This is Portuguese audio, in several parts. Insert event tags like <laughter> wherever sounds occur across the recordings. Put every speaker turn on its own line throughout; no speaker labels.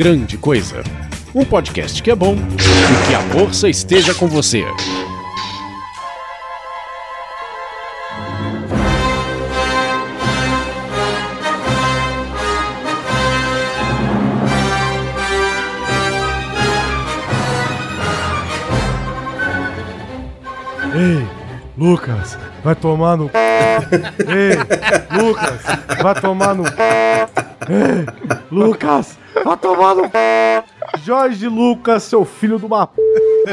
Grande Coisa. Um podcast que é bom e que a força esteja com você.
Ei, Lucas, vai tomar no. Ei, Lucas, vai tomar no. <laughs> Lucas, vai tomar no. Jorge Lucas, seu filho de uma.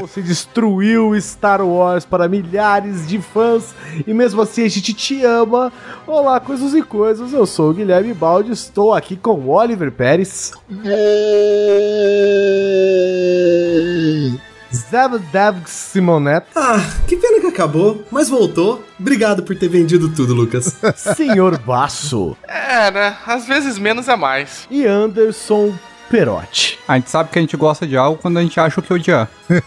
Você destruiu Star Wars para milhares de fãs e mesmo assim a gente te ama. Olá, coisas e coisas. Eu sou o Guilherme Baldi, estou aqui com o Oliver Pérez. Zabdav Simoneto. <laughs>
Ah, que pena que acabou, mas voltou. Obrigado por ter vendido tudo, Lucas. <laughs>
Senhor Basso.
É, né? Às vezes menos é mais.
E Anderson Perotti.
A gente sabe que a gente gosta de algo quando a gente acha o que odiar. <laughs>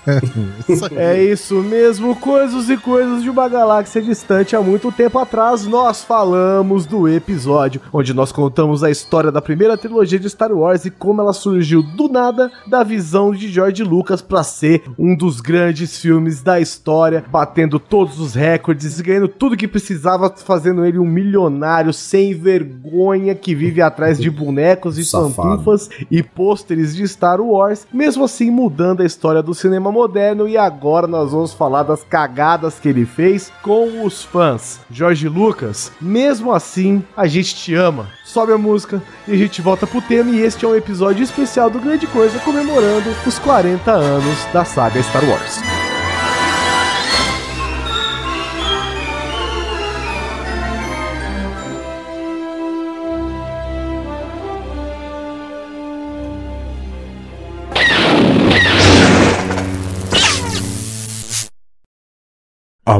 É isso mesmo, coisas e coisas de uma galáxia distante há muito tempo atrás. Nós falamos do episódio onde nós contamos a história da primeira trilogia de Star Wars e como ela surgiu do nada da visão de George Lucas para ser um dos grandes filmes da história, batendo todos os recordes, ganhando tudo que precisava, fazendo ele um milionário sem vergonha que vive atrás de bonecos e
Safado.
pantufas e pôsteres de Star Wars, mesmo assim mudando a história do cinema moderno e agora nós vamos falar das cagadas que ele fez com os fãs. Jorge Lucas, mesmo assim, a gente te ama. Sobe a música e a gente volta pro tema e este é um episódio especial do Grande Coisa comemorando os 40 anos da saga Star Wars.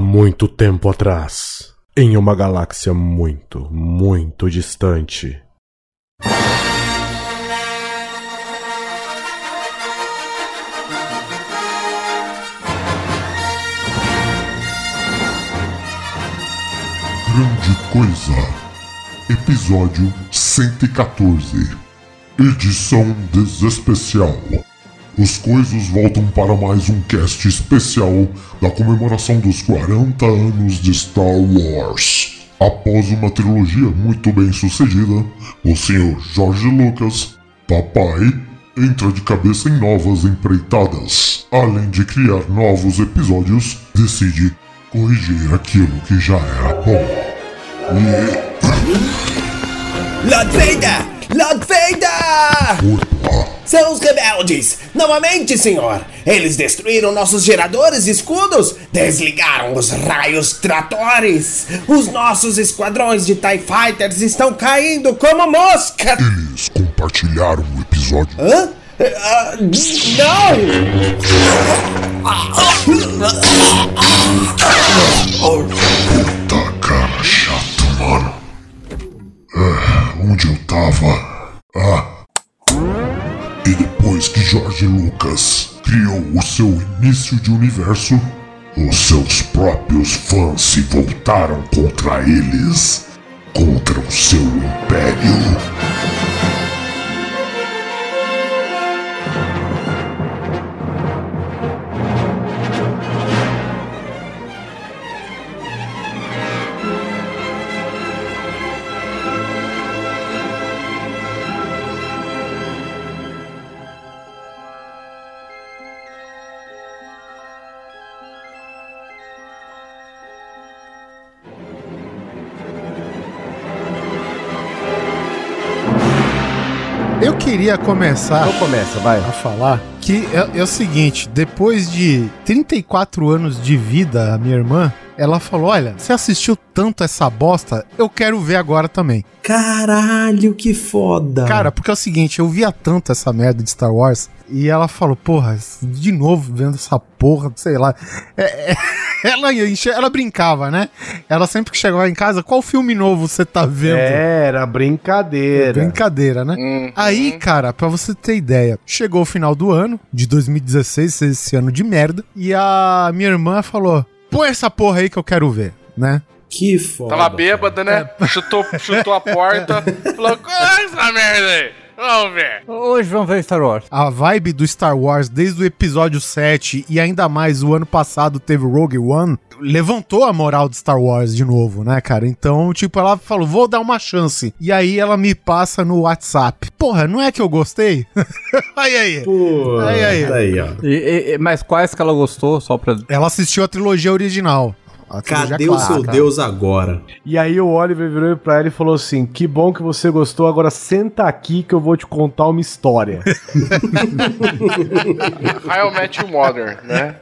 Há muito tempo atrás, em uma galáxia muito, muito distante.
Grande Coisa, episódio 114, edição desespecial. Os coisas voltam para mais um cast especial da comemoração dos 40 anos de Star Wars. Após uma trilogia muito bem sucedida, o Sr. George Lucas, papai, entra de cabeça em novas empreitadas. Além de criar novos episódios, decide corrigir aquilo que já era bom. E
Lord Vader! Lord Vader! São os rebeldes! Novamente, senhor! Eles destruíram nossos geradores e escudos! Desligaram os raios tratores! Os nossos esquadrões de TIE Fighters estão caindo como moscas!
eles compartilharam o episódio.
Hã? Ah, não!
Tá cara chato, mano. Ah, onde eu tava? Ah. Depois que George Lucas criou o seu início de universo, os seus próprios fãs se voltaram contra eles, contra o seu império.
Queria começar
Então começa, vai.
a falar que é, é o seguinte: depois de 34 anos de vida, a minha irmã, ela falou: Olha, você assistiu tanto essa bosta, eu quero ver agora também.
Caralho, que foda.
Cara, porque é o seguinte: eu via tanto essa merda de Star Wars. E ela falou, porra, de novo vendo essa porra, sei lá. É, é, <laughs> ela, ia encher- ela brincava, né? Ela sempre que chegava em casa, qual filme novo você tá vendo?
Era brincadeira.
Brincadeira, né?
Uhum.
Aí, cara, pra você ter ideia, chegou o final do ano, de 2016, esse ano de merda, e a minha irmã falou: põe essa porra aí que eu quero ver, né?
Que foda.
Tava bêbada, né? Chutou, chutou a porta. <laughs> Falou, qual é essa merda aí? Vamos ver.
Hoje vamos ver Star Wars.
A vibe do Star Wars desde o episódio 7 e ainda mais o ano passado teve Rogue One, levantou a moral de Star Wars de novo, né, cara? Então, tipo, ela falou, vou dar uma chance. E aí ela me passa no WhatsApp. Porra, não é que eu gostei? <laughs> aí, aí.
Pô,
Aí, aí.
aí, ó.
E- e- mas quais que ela gostou, só pra...
Ela assistiu a trilogia original. A
Cadê o seu
clássica.
Deus agora?
E aí o Oliver virou pra ela e falou assim: Que bom que você gostou, agora senta aqui que eu vou te contar uma história. <laughs>
How I Met Your Mother, né?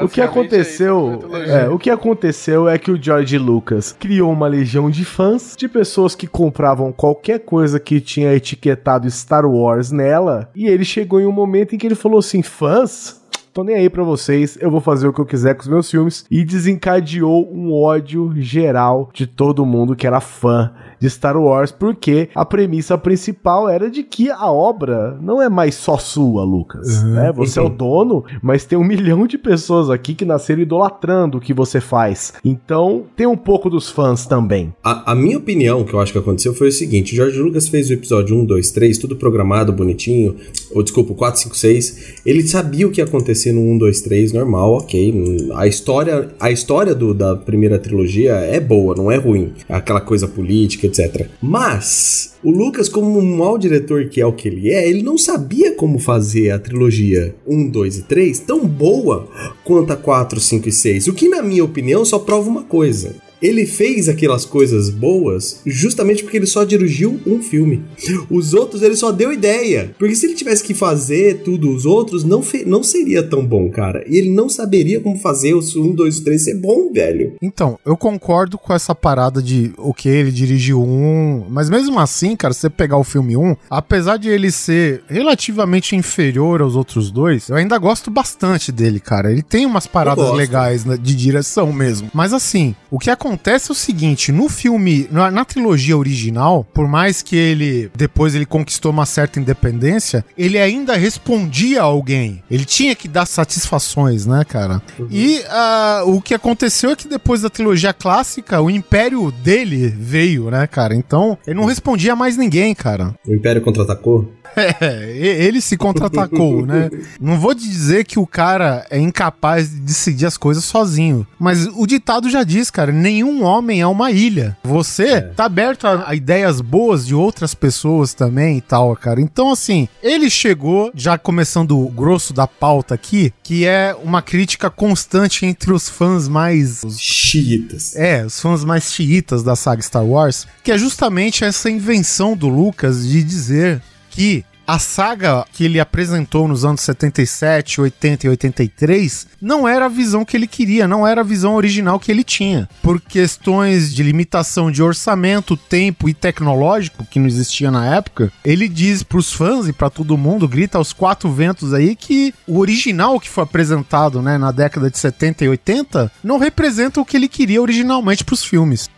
O que aconteceu, é, o que aconteceu é que o George Lucas criou uma legião de fãs, de pessoas que compravam qualquer coisa que tinha etiquetado Star Wars nela, e ele chegou em um momento em que ele falou assim: "Fãs, Tô nem aí pra vocês, eu vou fazer o que eu quiser com os meus filmes. E desencadeou um ódio geral de todo mundo que era fã de Star Wars, porque a premissa principal era de que a obra não é mais só sua, Lucas. Né? Você é o dono, mas tem um milhão de pessoas aqui que nasceram idolatrando o que você faz. Então, tem um pouco dos fãs também.
A, a minha opinião, que eu acho que aconteceu, foi o seguinte: George Lucas fez o episódio 1, 2, 3, tudo programado, bonitinho. Ou desculpa, o 4, 5, 6. Ele sabia o que ia acontecer no 1, 2, 3, normal, ok. A história, a história do, da primeira trilogia é boa, não é ruim. Aquela coisa política, etc. Mas. O Lucas, como um mau diretor que é o que ele é, ele não sabia como fazer a trilogia 1, 2 e 3 tão boa quanto a 4, 5 e 6. O que, na minha opinião, só prova uma coisa. Ele fez aquelas coisas boas justamente porque ele só dirigiu um filme. Os outros ele só deu ideia. Porque se ele tivesse que fazer tudo os outros, não, não seria tão bom, cara. E ele não saberia como fazer os 1, 2 e 3 ser bom, velho.
Então, eu concordo com essa parada de o que ele dirigiu um, mas mesmo assim, cara, se você pegar o filme 1, apesar de ele ser relativamente inferior aos outros dois, eu ainda gosto bastante dele, cara. Ele tem umas paradas legais né, de direção mesmo. Mas assim, o que acontece é o seguinte, no filme, na, na trilogia original, por mais que ele depois ele conquistou uma certa independência, ele ainda respondia a alguém. Ele tinha que dar satisfações, né, cara? E ah, o que aconteceu é que depois da trilogia clássica, o império dele veio, né, cara? Então, ele não respondia a mais ninguém, cara.
O Império contra-atacou?
É, ele se contra-atacou, né? Não vou dizer que o cara é incapaz de decidir as coisas sozinho. Mas o ditado já diz, cara: nenhum homem é uma ilha. Você tá aberto a, a ideias boas de outras pessoas também e tal, cara. Então, assim, ele chegou, já começando o grosso da pauta aqui, que é uma crítica constante entre os fãs mais
Chiitas.
é, os fãs mais xiitas da saga Star Wars, que é justamente essa invenção do Lucas de dizer que a saga que ele apresentou nos anos 77, 80 e 83 não era a visão que ele queria, não era a visão original que ele tinha. Por questões de limitação de orçamento, tempo e tecnológico que não existia na época, ele diz pros fãs e pra todo mundo, grita aos quatro ventos aí que o original que foi apresentado, né, na década de 70 e 80 não representa o que ele queria originalmente pros filmes.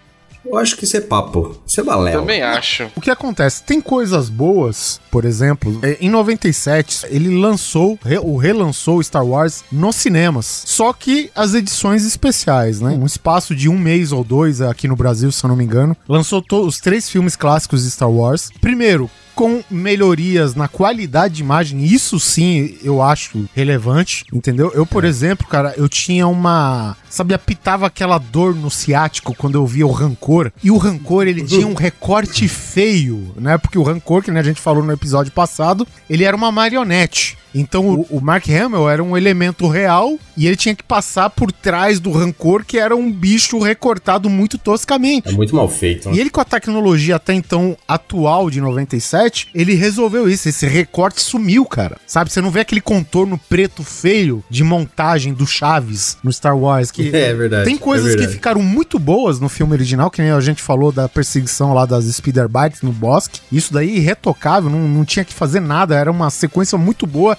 Eu acho que isso é papo. Isso é balela.
Também acho.
O que acontece? Tem coisas boas, por exemplo, é, em 97 ele lançou, ou relançou Star Wars nos cinemas. Só que as edições especiais, né? Um espaço de um mês ou dois aqui no Brasil, se eu não me engano, lançou os três filmes clássicos de Star Wars. Primeiro, com melhorias na qualidade de imagem, isso sim eu acho relevante, entendeu? Eu, por exemplo, cara, eu tinha uma. Sabe, apitava aquela dor no ciático quando eu via o Rancor. E o Rancor, ele tinha um recorte feio, né? Porque o Rancor, que né, a gente falou no episódio passado, ele era uma marionete. Então o, o Mark Hamill era um elemento real e ele tinha que passar por trás do Rancor, que era um bicho recortado muito toscamente.
É muito mal feito. né?
E ele, com a tecnologia até então atual de 97, ele resolveu isso. Esse recorte sumiu, cara. Sabe? Você não vê aquele contorno preto feio de montagem do Chaves no Star Wars. Que <laughs>
É verdade.
tem coisas
é
que
verdade.
ficaram muito boas no filme original, que nem a gente falou da perseguição lá das Speeder Bikes no bosque. Isso daí irretocável, não, não tinha que fazer nada, era uma sequência muito boa.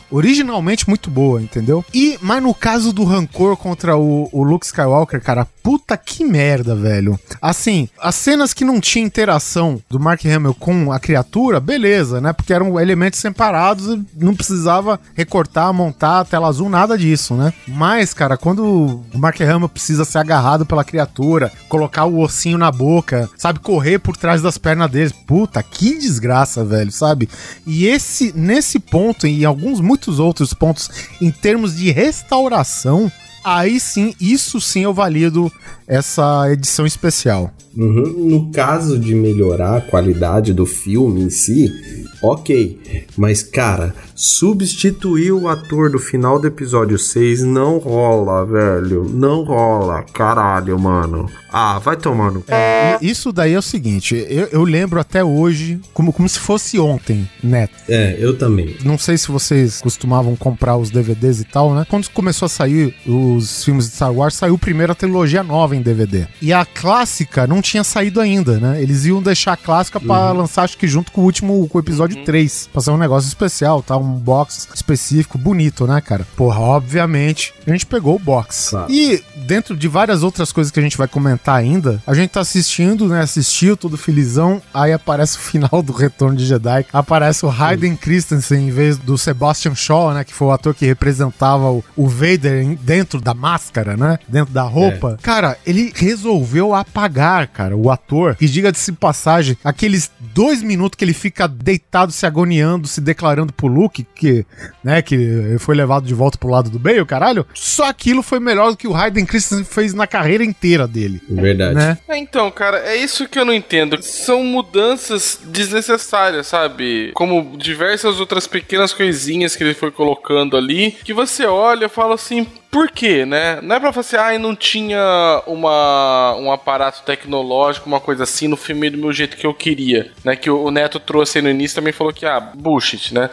originalmente muito boa, entendeu? E, mas no caso do Rancor contra o, o Luke Skywalker, cara, puta que merda, velho. Assim, as cenas que não tinha interação do Mark Hamill com a criatura, beleza, né? Porque eram elementos separados não precisava recortar, montar tela azul, nada disso, né? Mas, cara, quando o Mark Hamill precisa ser agarrado pela criatura, colocar o ossinho na boca, sabe, correr por trás das pernas deles, puta, que desgraça, velho, sabe? E esse, nesse ponto, em alguns muitos outros pontos, em termos de restauração, aí sim, isso sim eu valido essa edição especial.
Uhum. No caso de melhorar a qualidade do filme em si, ok. Mas, cara, substituir o ator do final do episódio 6 não rola, velho. Não rola. Caralho, mano. Ah, vai tomando.
É, isso daí é o seguinte, eu, eu, lembro até hoje como, como se fosse ontem, Neto.
É, eu também.
Não sei se vocês costumavam comprar os DVDs e tal, né? Quando começou a sair os filmes de Star Wars, saiu primeiro a trilogia nova em DVD. E a clássica não tinha saído ainda, né? Eles iam deixar a clássica para uhum. lançar, acho que junto com o último, com o episódio uhum. 3. Pra ser um negócio especial, tá? Um box específico, bonito, né, cara? Porra, obviamente, a gente pegou o box. Claro. E dentro de várias outras coisas que a gente vai comentar ainda, a gente tá assistindo, né? Assistiu, tudo felizão. Aí aparece o final do Retorno de Jedi. Aparece o Hayden Christensen em vez do Sebastian Shaw, né? Que foi o ator que representava o, o Vader dentro da máscara, né? Dentro da roupa. É. Cara, ele resolveu apagar, cara, o ator. E diga-se passagem, aqueles dois minutos que ele fica deitado, se agoniando, se declarando pro Luke, que, né, que foi levado de volta pro lado do Bale, caralho. Só aquilo foi melhor do que o Hayden Christensen fez na carreira inteira dele.
Verdade. Né?
É, então, cara, é isso que eu não entendo. São mudanças desnecessárias, sabe? Como diversas outras pequenas coisinhas que ele foi colocando ali, que você olha e fala assim, por quê, né? Não é pra você, ah, não tinha uma, um aparato tecnológico, uma coisa assim, no filme do meu jeito que eu queria, né? Que o Neto trouxe no início também falou que, ah, bullshit, né?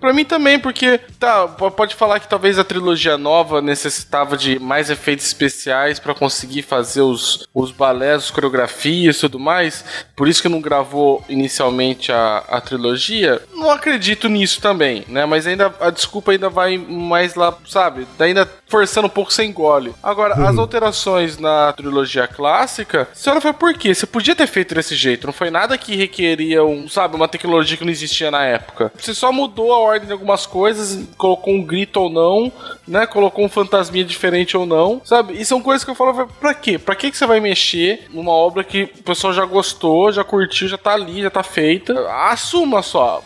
Pra mim também, porque, tá, pode falar que talvez a trilogia nova necessitava de mais efeitos especiais para conseguir fazer os, os balés, as coreografias e tudo mais, por isso que não gravou inicialmente a, a trilogia. Não acredito nisso também, né? Mas ainda a desculpa ainda vai mais lá, sabe? Ainda forçando um pouco sem engole. Agora, as uhum. alterações na trilogia clássica, a senhora foi por quê? Você podia ter feito desse jeito, não foi nada que requeria um, sabe, uma tecnologia que não existia na época. Você só mudou a ordem de algumas coisas, colocou um grito ou não, né? Colocou um fantasminha diferente ou não, sabe? E são coisas que eu falo, pra quê? Pra que, que você vai mexer numa obra que o pessoal já gostou, já curtiu, já tá ali, já tá feita? Assuma só.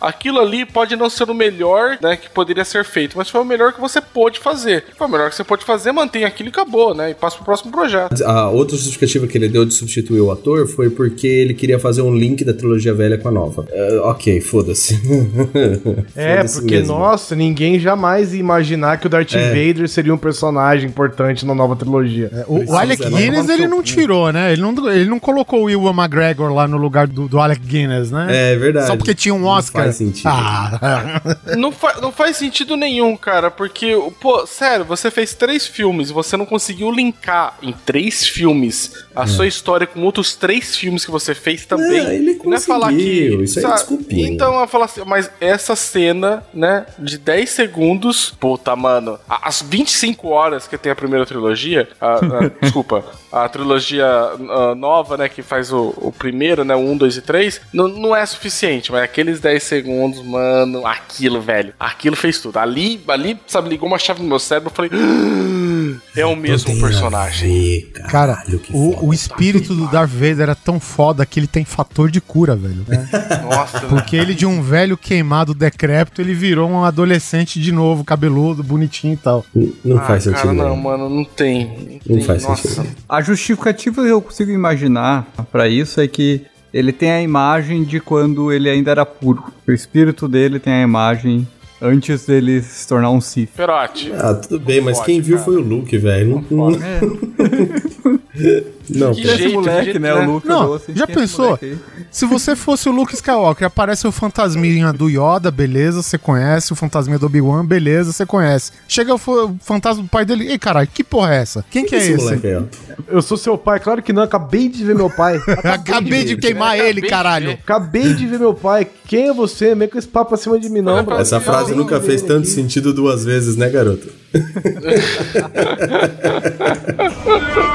Aquilo ali pode não ser o melhor, né, que poderia ser feito, mas foi o melhor que você pôde fazer. Foi o melhor que você pôde fazer, mantém aquilo e acabou, né, e passa pro próximo projeto.
A outra justificativa que ele deu de substituir o ator foi porque ele queria fazer um link da trilogia velha com a nova. Uh, ok, foda-se. <laughs>
é, foda porque, mesmo. nossa, ninguém jamais ia imaginar que o Darth é. Vader seria um personagem importante na nova trilogia.
É, o, o, Alec Guinness ele não tirou, né? Ele não, ele não colocou o Will McGregor lá no lugar do, do Alec Guinness, né?
É verdade.
Só porque tinha um Oscar
faz sentido. Ah.
não, fa não faz sentido nenhum, cara, porque, pô, sério, você fez três filmes, você não conseguiu linkar em três filmes a é. sua história com outros três filmes que você fez também.
É, ele conseguiu, não é falar que. Isso é desculpinha.
Então, eu falar assim, mas essa cena, né, de 10 segundos, puta, mano, as 25 horas que tem a primeira trilogia, a, a, <laughs> desculpa, a trilogia a, nova, né, que faz o, o primeiro, né, o 1, 2 e 3, não, não é suficiente, mas aqueles 10 segundos, mano, aquilo, velho, aquilo fez tudo. Ali, ali, sabe, ligou uma chave no meu cérebro, eu falei, ah, é o mesmo personagem.
Ver, cara, o, o espírito do Darth Vader era tão foda que ele tem fator de cura, velho. <laughs> Nossa. Porque ele de um velho queimado decrépito, ele virou um adolescente de novo, cabeludo, bonitinho e tal.
Não, ah, faz sentido.
Cara, não, mano, não tem.
Não, não faz Nossa.
sentido. A justificativa que eu consigo imaginar para isso é que ele tem a imagem de quando ele ainda era puro. O espírito dele tem a imagem antes dele se tornar um Sith.
Perote.
Ah, tudo bem, mas quem viu cara. foi o Luke, velho. Não, não... É. <laughs> Não,
Que
Esse
jeito,
moleque,
jeito,
né?
né?
O Luke
Não,
assim,
já
"Quem é esse
pensou?
moleque aí?"
Se você fosse o Luke Skywalker, aparece o fantasminha do Yoda, beleza, você conhece. O fantasminha do Obi-Wan, beleza, você conhece. Chega o fa- o fantasma do pai dele. Ei, caralho, que porra é essa? Quem que é
esse
esse?
moleque aí, ó.
Eu sou seu pai, claro que não, acabei de ver meu pai. <laughs>
Acabei de queimar ele, caralho.
Acabei de ver meu pai. Quem é você? Meio com esse papo acima de mim, não, bro.
Essa frase nunca fez tanto sentido duas vezes, né, garoto? <laughs>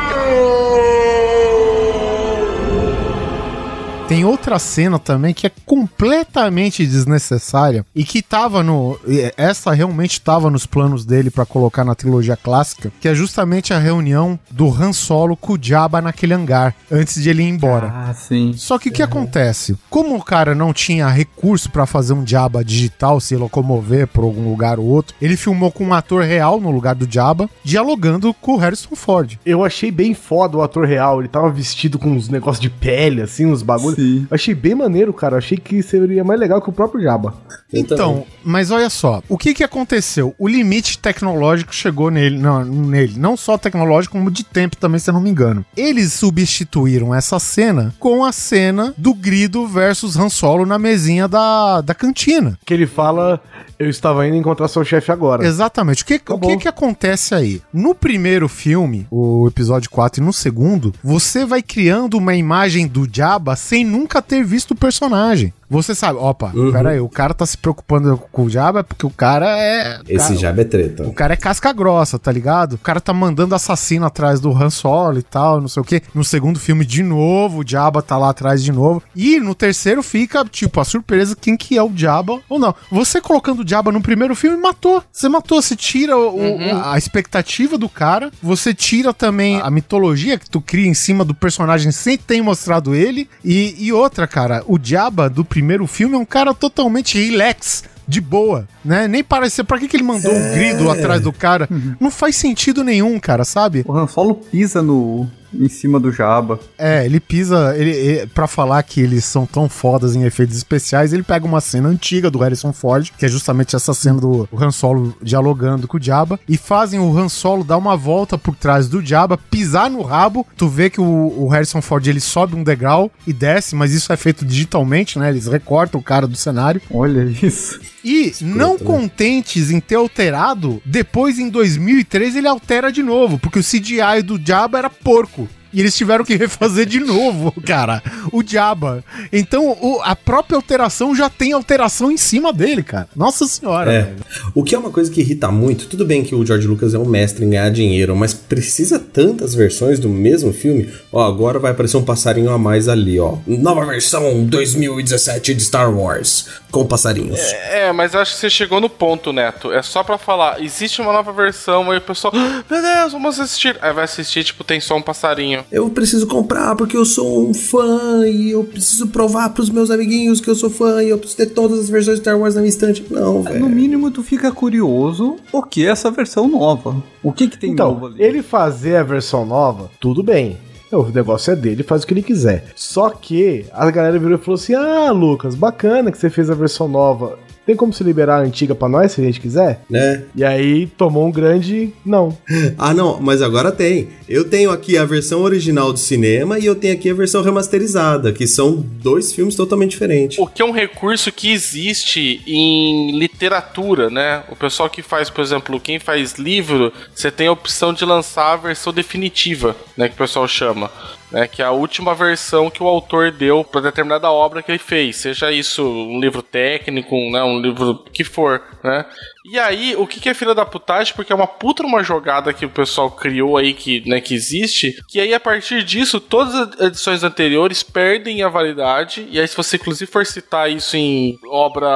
Tem outra cena também que é completamente desnecessária e que tava no. e Essa realmente tava nos planos dele pra colocar na trilogia clássica, que é justamente a reunião do Han Solo com o Jabba naquele hangar, antes de ele ir embora.
Ah, sim.
Só que o que acontece? Como o cara não tinha recurso pra fazer um Jabba digital, se locomover por algum lugar ou outro, ele filmou com um ator real no lugar do Jabba, dialogando com o Harrison Ford.
Eu achei bem foda o ator real. Ele tava vestido com uns negócios de pele, assim, uns bagulhos.
Sim.
Achei bem maneiro, cara. Achei que seria mais legal que o próprio Jabba.
Então, mas olha só, o que que aconteceu? O limite tecnológico chegou nele, não, nele, não só tecnológico, como de tempo também, se eu não me engano. Eles substituíram essa cena com a cena do Grido versus Han Solo na mesinha da, da cantina.
Que ele fala: Eu estava indo encontrar seu chefe agora.
Exatamente. O que, o
bom.
que que acontece aí? No primeiro filme, o episódio 4, e no segundo, você vai criando uma imagem do Jabba sem nunca ter visto o personagem. Você sabe, opa,
Uhum.
pera aí, o cara tá se preocupando com o Jabba porque o cara é...
Esse
cara,
jab é treta.
O cara é casca grossa, tá ligado? O cara tá mandando assassino atrás do Han Solo e tal, não sei o quê. No segundo filme, de novo, o Jabba tá lá atrás de novo. E no terceiro fica, tipo, a surpresa quem que é o Jabba ou não. Você colocando o Jabba no primeiro filme, matou. Você matou, você tira o- o- a expectativa do cara, você tira também a mitologia que tu cria em cima do personagem sem ter mostrado ele. E, e outra, cara, o Jabba do primeiro filme é um cara totalmente relax de boa, né? Nem parece. Pra que, que ele mandou um grido atrás do cara? Não faz sentido nenhum, cara, sabe?
O Han Solo pisa no, em cima do Jabba.
É, ele pisa. Ele, ele, pra falar que eles são tão fodas em efeitos especiais, ele pega uma cena antiga do Harrison Ford, que é justamente essa cena do Han Solo dialogando com o Jabba, e fazem o Han Solo dar uma volta por trás do Jabba, pisar no rabo. Tu vê que o, o Harrison Ford ele sobe um degrau e desce, mas isso é feito digitalmente, né? Eles recortam o cara do cenário.
Olha isso.
E não contentes em ter alterado, depois em 2003 ele altera de novo, porque o CGI do Jabba era porco. E eles tiveram que refazer de novo, <laughs> cara, o Jabba. Então o- a própria alteração já tem alteração em cima dele, cara. Nossa senhora.
É. O que é uma coisa que irrita muito, tudo bem que o George Lucas é um mestre em ganhar dinheiro, mas precisa tantas versões do mesmo filme? Ó, agora vai aparecer um passarinho a mais ali, ó. Nova versão 2017 de Star Wars, com passarinhos.
É, mas acho que você chegou no ponto, Neto. É só pra falar, existe uma nova versão, aí o pessoal, "Ah, meu Deus, vamos assistir. Aí vai assistir, tipo, tem só um passarinho.
Eu preciso comprar porque eu sou um fã e eu preciso provar pros meus amiguinhos que eu sou fã e eu preciso ter todas as versões de Star Wars na minha estante. Não, velho.
No mínimo, tu fica curioso o que é essa versão nova. O que que tem novo
Então,
ali?
ele fazer a versão nova, tudo bem. O negócio é dele, faz o que ele quiser. Só que a galera virou e falou assim: Ah, Lucas, bacana que você fez a versão nova. Tem como se liberar a antiga pra nós, se a gente quiser?
Né?
E aí tomou um grande não. <laughs>
Ah, não, mas agora tem. Eu tenho aqui a versão original do cinema e eu tenho aqui a versão remasterizada, que são dois filmes totalmente diferentes.
O que é um recurso que existe em literatura, né? O pessoal que faz, por exemplo, quem faz livro, você tem a opção de lançar a versão definitiva, né? Que o pessoal chama. Né, que é a última versão que o autor deu para determinada obra que ele fez, seja isso um livro técnico, né, um livro que for, né? E aí, o que, que é filha da putagem? Porque é uma puta uma jogada que o pessoal criou aí, que, né, que existe, que aí a partir disso, todas as edições anteriores perdem a validade, e aí se você inclusive for citar isso em obra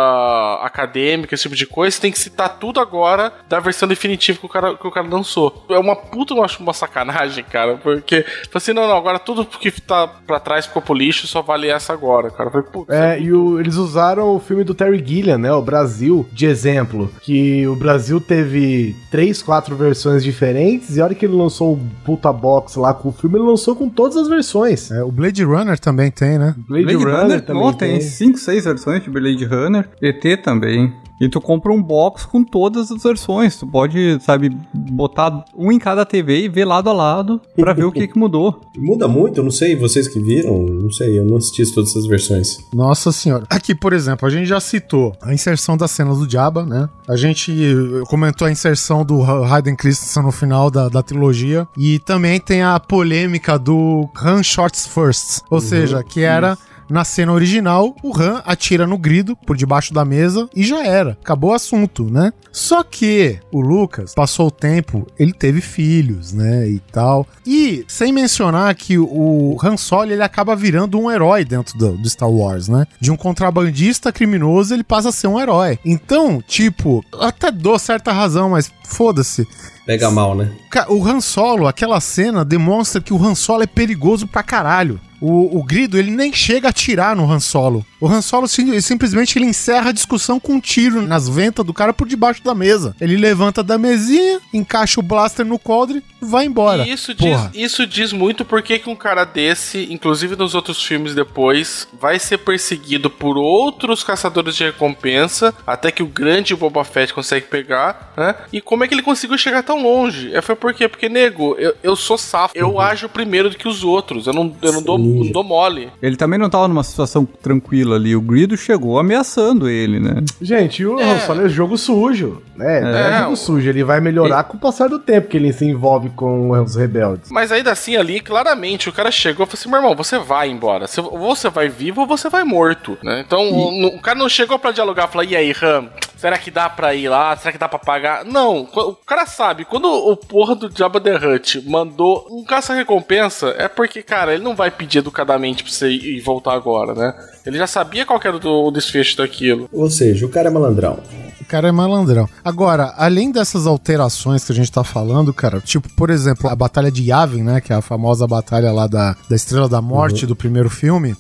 acadêmica, esse tipo de coisa, você tem que citar tudo agora da versão definitiva que o cara, que o cara lançou. É uma puta uma, uma sacanagem, cara, porque, assim, não, não, agora tudo que tá pra trás ficou pro lixo, só vale essa agora, cara. Falei, putz,
É, e o- eles usaram o filme do Terry Gilliam, né? O Brasil, de exemplo. Que o Brasil teve três, quatro versões diferentes, e a hora que ele lançou o puta box lá com o filme, ele lançou com todas as versões.
É, o Blade Runner também tem, né?
Blade,
Blade
Runner,
Runner,
também
não,
tem.
tem 5, 6 versões de Blade Runner. ET também. E tu compra um box com todas as versões. Tu pode, sabe, botar um em cada TV e ver lado a lado pra ver o que, que mudou. <laughs>
Muda muito, eu não sei, vocês que viram, não sei, eu não assisti todas essas versões.
Nossa senhora. Aqui, por exemplo, a gente já citou a inserção das cenas do Jabba, né? A gente comentou a inserção do Ha- Hayden Christensen no final da, da trilogia. E também tem a polêmica do Han Shots First. Ou seja, que era. Na cena original, o Han atira no grido por debaixo da mesa e já era. Acabou o assunto, né? Só que o Lucas passou o tempo, ele teve filhos, né? E tal. E sem mencionar que o Han Solo ele acaba virando um herói dentro do, do Star Wars, né? De um contrabandista criminoso, ele passa a ser um herói. Então, tipo, até dou certa razão, mas foda-se.
Pega mal, né?
O Han Solo, aquela cena demonstra que o Han Solo é perigoso pra caralho. O, o Grido, ele nem chega a atirar no Han Solo. O Han Solo sim- simplesmente ele encerra a discussão com um tiro nas ventas do cara por debaixo da mesa. Ele levanta da mesinha, encaixa o blaster no coldre e vai embora.
E isso diz, isso diz muito porque que um cara desse, inclusive nos outros filmes depois, vai ser perseguido por outros caçadores de recompensa, até que o grande Boba Fett consegue pegar, né? E como é que ele conseguiu chegar tão longe? É, foi por quê? Porque, nego, eu, eu sou safo, eu ajo primeiro do que os outros, eu não, eu não, dou, não dou mole.
Ele também não tava numa situação tranquila ali. O Grido chegou ameaçando ele, né?
Gente, e o Han Solo é jogo sujo, né? Não é,
É,
jogo sujo. Ele vai melhorar com o passar do tempo que ele se envolve com os rebeldes.
Mas ainda assim, ali, claramente, o cara chegou e falou assim: meu irmão, você vai embora. Você- ou você vai vivo ou você vai morto. Né? Então, o, o cara não chegou pra dialogar e falar: e aí, Ram? Será que dá pra ir lá? Será que dá pra pagar? Não, o cara sabe, quando o porra do Jabba the Hutt mandou um caça-recompensa, é porque, cara, ele não vai pedir educadamente pra você ir e voltar agora, né? Ele já sabia qual era o, desfecho daquilo.
Ou seja, o cara é malandrão.
O cara é malandrão. Agora, além dessas alterações que a gente tá falando, cara, tipo, por exemplo, a Batalha de Yavin, né? Que é a famosa batalha lá da, da Estrela da Morte do primeiro filme.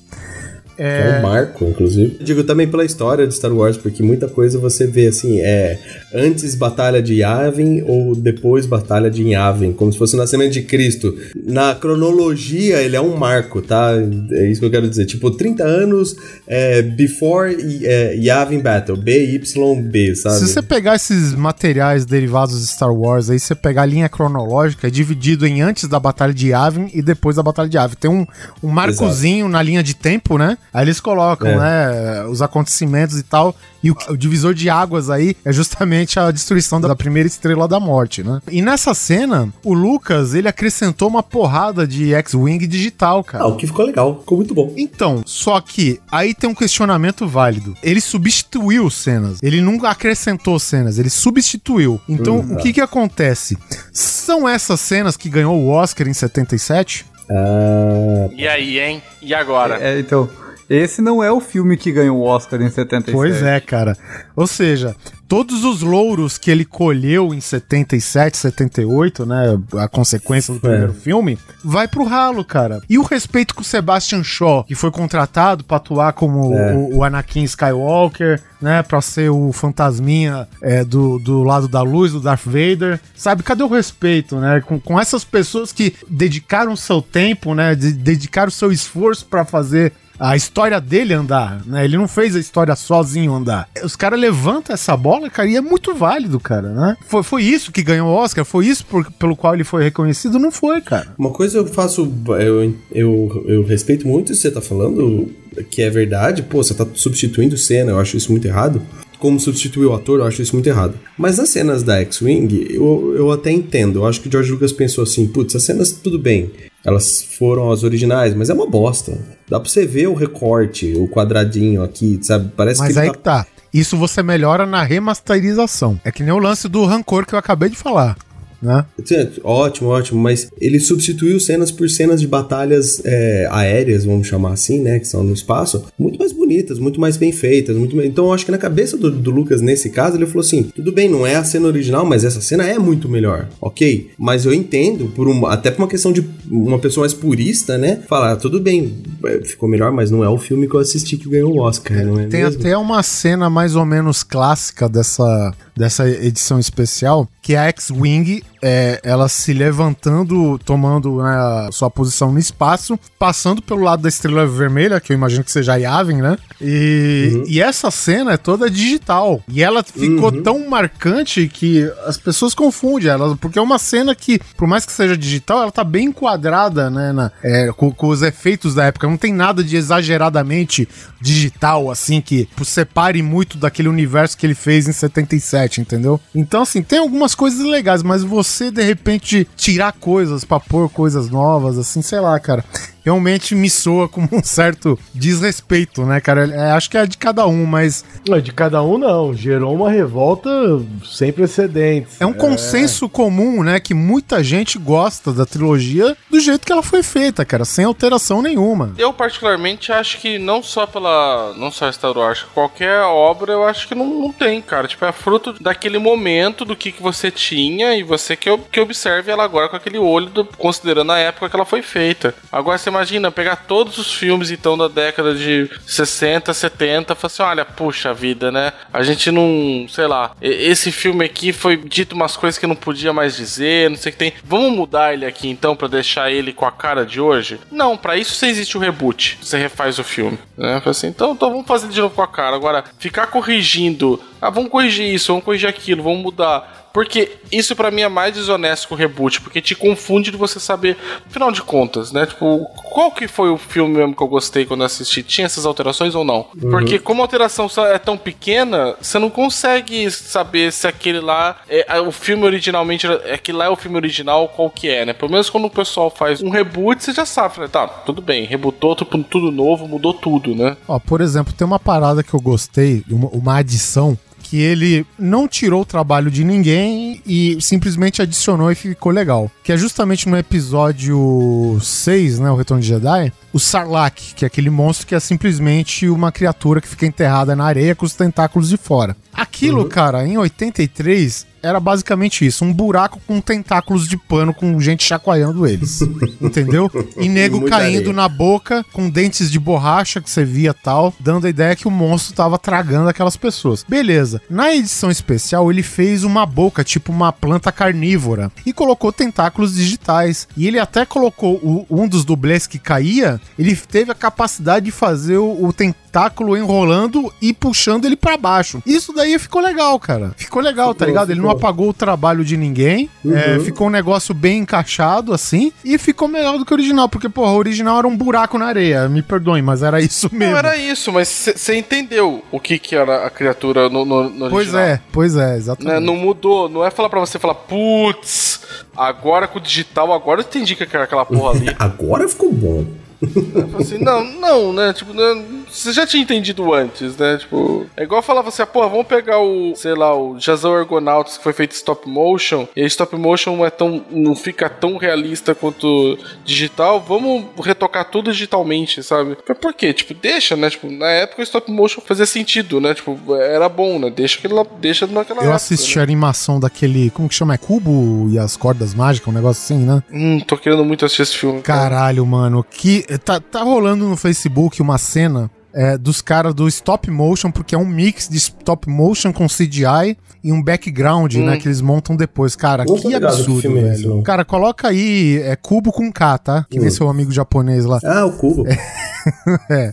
Que é um marco, inclusive. Digo também pela história de Star Wars, porque muita coisa você vê assim, é antes Batalha de Yavin ou depois Batalha de Yavin, como se fosse o nascimento de Cristo. Na cronologia, ele é um marco, tá? É isso que eu quero dizer. Tipo, 30 anos é, before é, Yavin Battle, BYB, sabe?
Se você pegar esses materiais derivados de Star Wars, aí você pegar a linha cronológica, é dividido em antes da Batalha de Yavin e depois da Batalha de Yavin. Tem um, um marcozinho na linha de tempo, né? Aí eles colocam,
É.
né, os acontecimentos e tal. E o, o divisor de águas aí é justamente a destruição da primeira estrela da morte, né? E nessa cena, o Lucas, ele acrescentou uma porrada de X-Wing digital, cara.
Ah, o que ficou legal, ficou muito bom.
Então, só que aí tem um questionamento válido. Ele substituiu cenas. Ele nunca acrescentou cenas, ele substituiu. Então, o que que acontece? São essas cenas que ganhou o Oscar em 77?
Ah,
E aí, hein? E agora?
É, então, esse não é o filme que ganhou o Oscar em 77.
Pois é, cara. Ou seja, todos os louros que ele colheu em 77, 78, né, a consequência do primeiro filme, vai pro ralo, cara. E o respeito com o Sebastian Shaw, que foi contratado pra atuar como o, o Anakin Skywalker, né, pra ser o fantasminha é, do, do lado da luz, do Darth Vader. Sabe, cadê o respeito, né, com, com essas pessoas que dedicaram seu tempo, né, de- dedicaram seu esforço pra fazer a história dele andar, né? Ele não fez a história sozinho andar. Os caras levantam essa bola, cara, e é muito válido, cara, né? Foi, foi isso que ganhou o Oscar? Foi isso por- pelo qual ele foi reconhecido? Não foi, cara.
Uma coisa eu faço, eu, eu, eu respeito muito isso que você tá falando, que é verdade, pô, você tá substituindo cena, eu acho isso muito errado. Como substituir o ator, eu acho isso muito errado. Mas nas cenas da X-Wing, eu, eu até entendo. Eu acho que o George Lucas pensou assim, putz, as cenas tudo bem. Elas foram as originais, mas é uma bosta. Dá pra você ver o recorte, o quadradinho aqui, sabe? Parece
Mas
que
aí
ele
que tá. Isso você melhora na remasterização. É que nem o lance do Rancor que eu acabei de falar, né?
Ótimo, ótimo, mas ele substituiu cenas por cenas de batalhas é, aéreas, vamos chamar assim, né? Que são no espaço, muito mais bonitas, muito mais bem feitas. Muito mais- Então eu acho que na cabeça do, do Lucas, nesse caso, ele falou assim: tudo bem, não é a cena original, mas essa cena é muito melhor, ok? Mas eu entendo, por uma, até por uma questão de uma pessoa mais purista, né? Falar, tudo bem, é, ficou melhor, mas não é o filme que eu assisti que ganhou o Oscar, não é
Tem
mesmo?
até uma cena mais ou menos clássica dessa, dessa edição especial, que a X-Wing é ela se levantando, tomando né, a sua posição no espaço, passando pelo lado da estrela vermelha, que eu imagino que seja a Yavin, né? E, e essa cena é toda digital. E ela ficou tão marcante que as pessoas confundem ela, porque é uma cena que, por mais que seja digital, ela tá bem enquadrada, né? na- é, com, com os efeitos da época. Não tem nada de exageradamente digital, assim, que separe muito daquele universo que ele fez em 77, entendeu? Então, assim, tem algumas coisas legais, mas você, de repente, tirar coisas pra pôr coisas novas, assim, sei lá, cara. Realmente me soa como um certo desrespeito, né, cara? É, acho que é de cada um, mas
Não, De cada um, não. Gerou uma revolta sem precedentes.
é um consenso comum, né, que muita gente gosta da trilogia do jeito que ela foi feita, cara, sem alteração nenhuma.
Eu, particularmente, acho que não só pela. Não só Star Wars, qualquer obra eu acho que não, não tem, cara. Tipo, é fruto daquele momento, do que, que você tinha, e você que, que observe ela agora com aquele olho, do- considerando a época que ela foi feita. Agora você imagina pegar todos os filmes, então, da década de 60, 70, e falar assim: olha, puxa vida, né? A gente não. Sei lá, esse filme aqui foi dito umas coisas que não podia mais dizer, não sei o que tem. Vamos mudar ele aqui então pra deixar ele com a cara de hoje? Não, pra isso você existe o reboot. Você refaz o filme. Né? Assim, então, então vamos fazer de novo com a cara. Agora, ficar corrigindo. Ah, vamos corrigir isso, vamos corrigir aquilo, vamos mudar. Porque isso pra mim é mais desonesto que o reboot, porque te confunde de você saber, afinal de contas, né? Tipo, qual que foi o filme mesmo que eu gostei quando eu assisti? Tinha essas alterações ou não? Porque como a alteração é tão pequena, você não consegue saber se aquele lá é é o filme originalmente, é aquele lá é o filme original, qual que é, né? Pelo menos quando o pessoal faz um reboot, você já sabe, né? Tá, tudo bem, rebootou, tudo, tudo novo, mudou tudo, né?
Ó, por exemplo, tem uma parada que eu gostei, uma, uma adição, que ele não tirou o trabalho de ninguém e simplesmente adicionou e ficou legal. Que é justamente no episódio 6, né, o Retorno de Jedi, o Sarlacc, que é aquele monstro que é simplesmente uma criatura que fica enterrada na areia com os tentáculos de fora. Aquilo, cara, em 83 era basicamente isso, um buraco com tentáculos de pano com gente chacoalhando eles. <laughs> entendeu? E nego
muita
caindo
areia.
na boca com dentes de borracha que você via tal, dando a ideia que o monstro tava tragando aquelas pessoas. Beleza. Na edição especial, ele fez uma boca, tipo uma planta carnívora, e colocou tentáculos digitais. E ele até colocou o- um dos dublês que caía, ele teve a capacidade de fazer o, o tentáculo enrolando e puxando ele pra baixo. Isso daí ficou legal, cara. Ficou legal, tá
Ficou,
ligado? Ele não
ficou.
apagou o trabalho de ninguém, é, ficou um negócio bem encaixado, assim, e ficou melhor do que o original, porque, porra, o original era um buraco na areia, me perdoem, mas era isso mesmo.
Não era isso, mas você entendeu o que, que era a criatura no, no, no
Pois
original.
é, pois é,
Né,
exatamente.
não mudou, não é falar pra você falar, putz, agora com o digital, agora eu entendi que era aquela porra <laughs> ali.
Agora ficou bom.
Assim, não, não, né? Tipo, né, você já tinha entendido antes, né? Tipo, é igual falar você, pô, vamos pegar o, sei lá, o Jazão Argonauts que foi feito stop motion, e stop motion não é tão, não fica tão realista quanto digital, vamos retocar tudo digitalmente, sabe? Mas por quê? Tipo, deixa, né? Tipo, na época o stop motion fazia sentido, né? Tipo, era bom, né? Deixa aquilo lá, deixa naquela
Eu
época,
assisti
né?
a animação daquele, como que chama? É Cubo e as cordas mágicas, um negócio assim, né?
Hum, tô querendo muito assistir esse filme. cara.
Caralho, mano, que tá, tá rolando no Facebook uma cena é, dos caras do stop motion, porque é um mix de stop motion com CGI e um background, né, que eles montam depois. Cara,
tô
que absurdo,
é
velho.
não.
Cara, coloca aí é, cubo com K, tá? Que nem seu amigo japonês lá.
Ah, o cubo. <laughs>
É.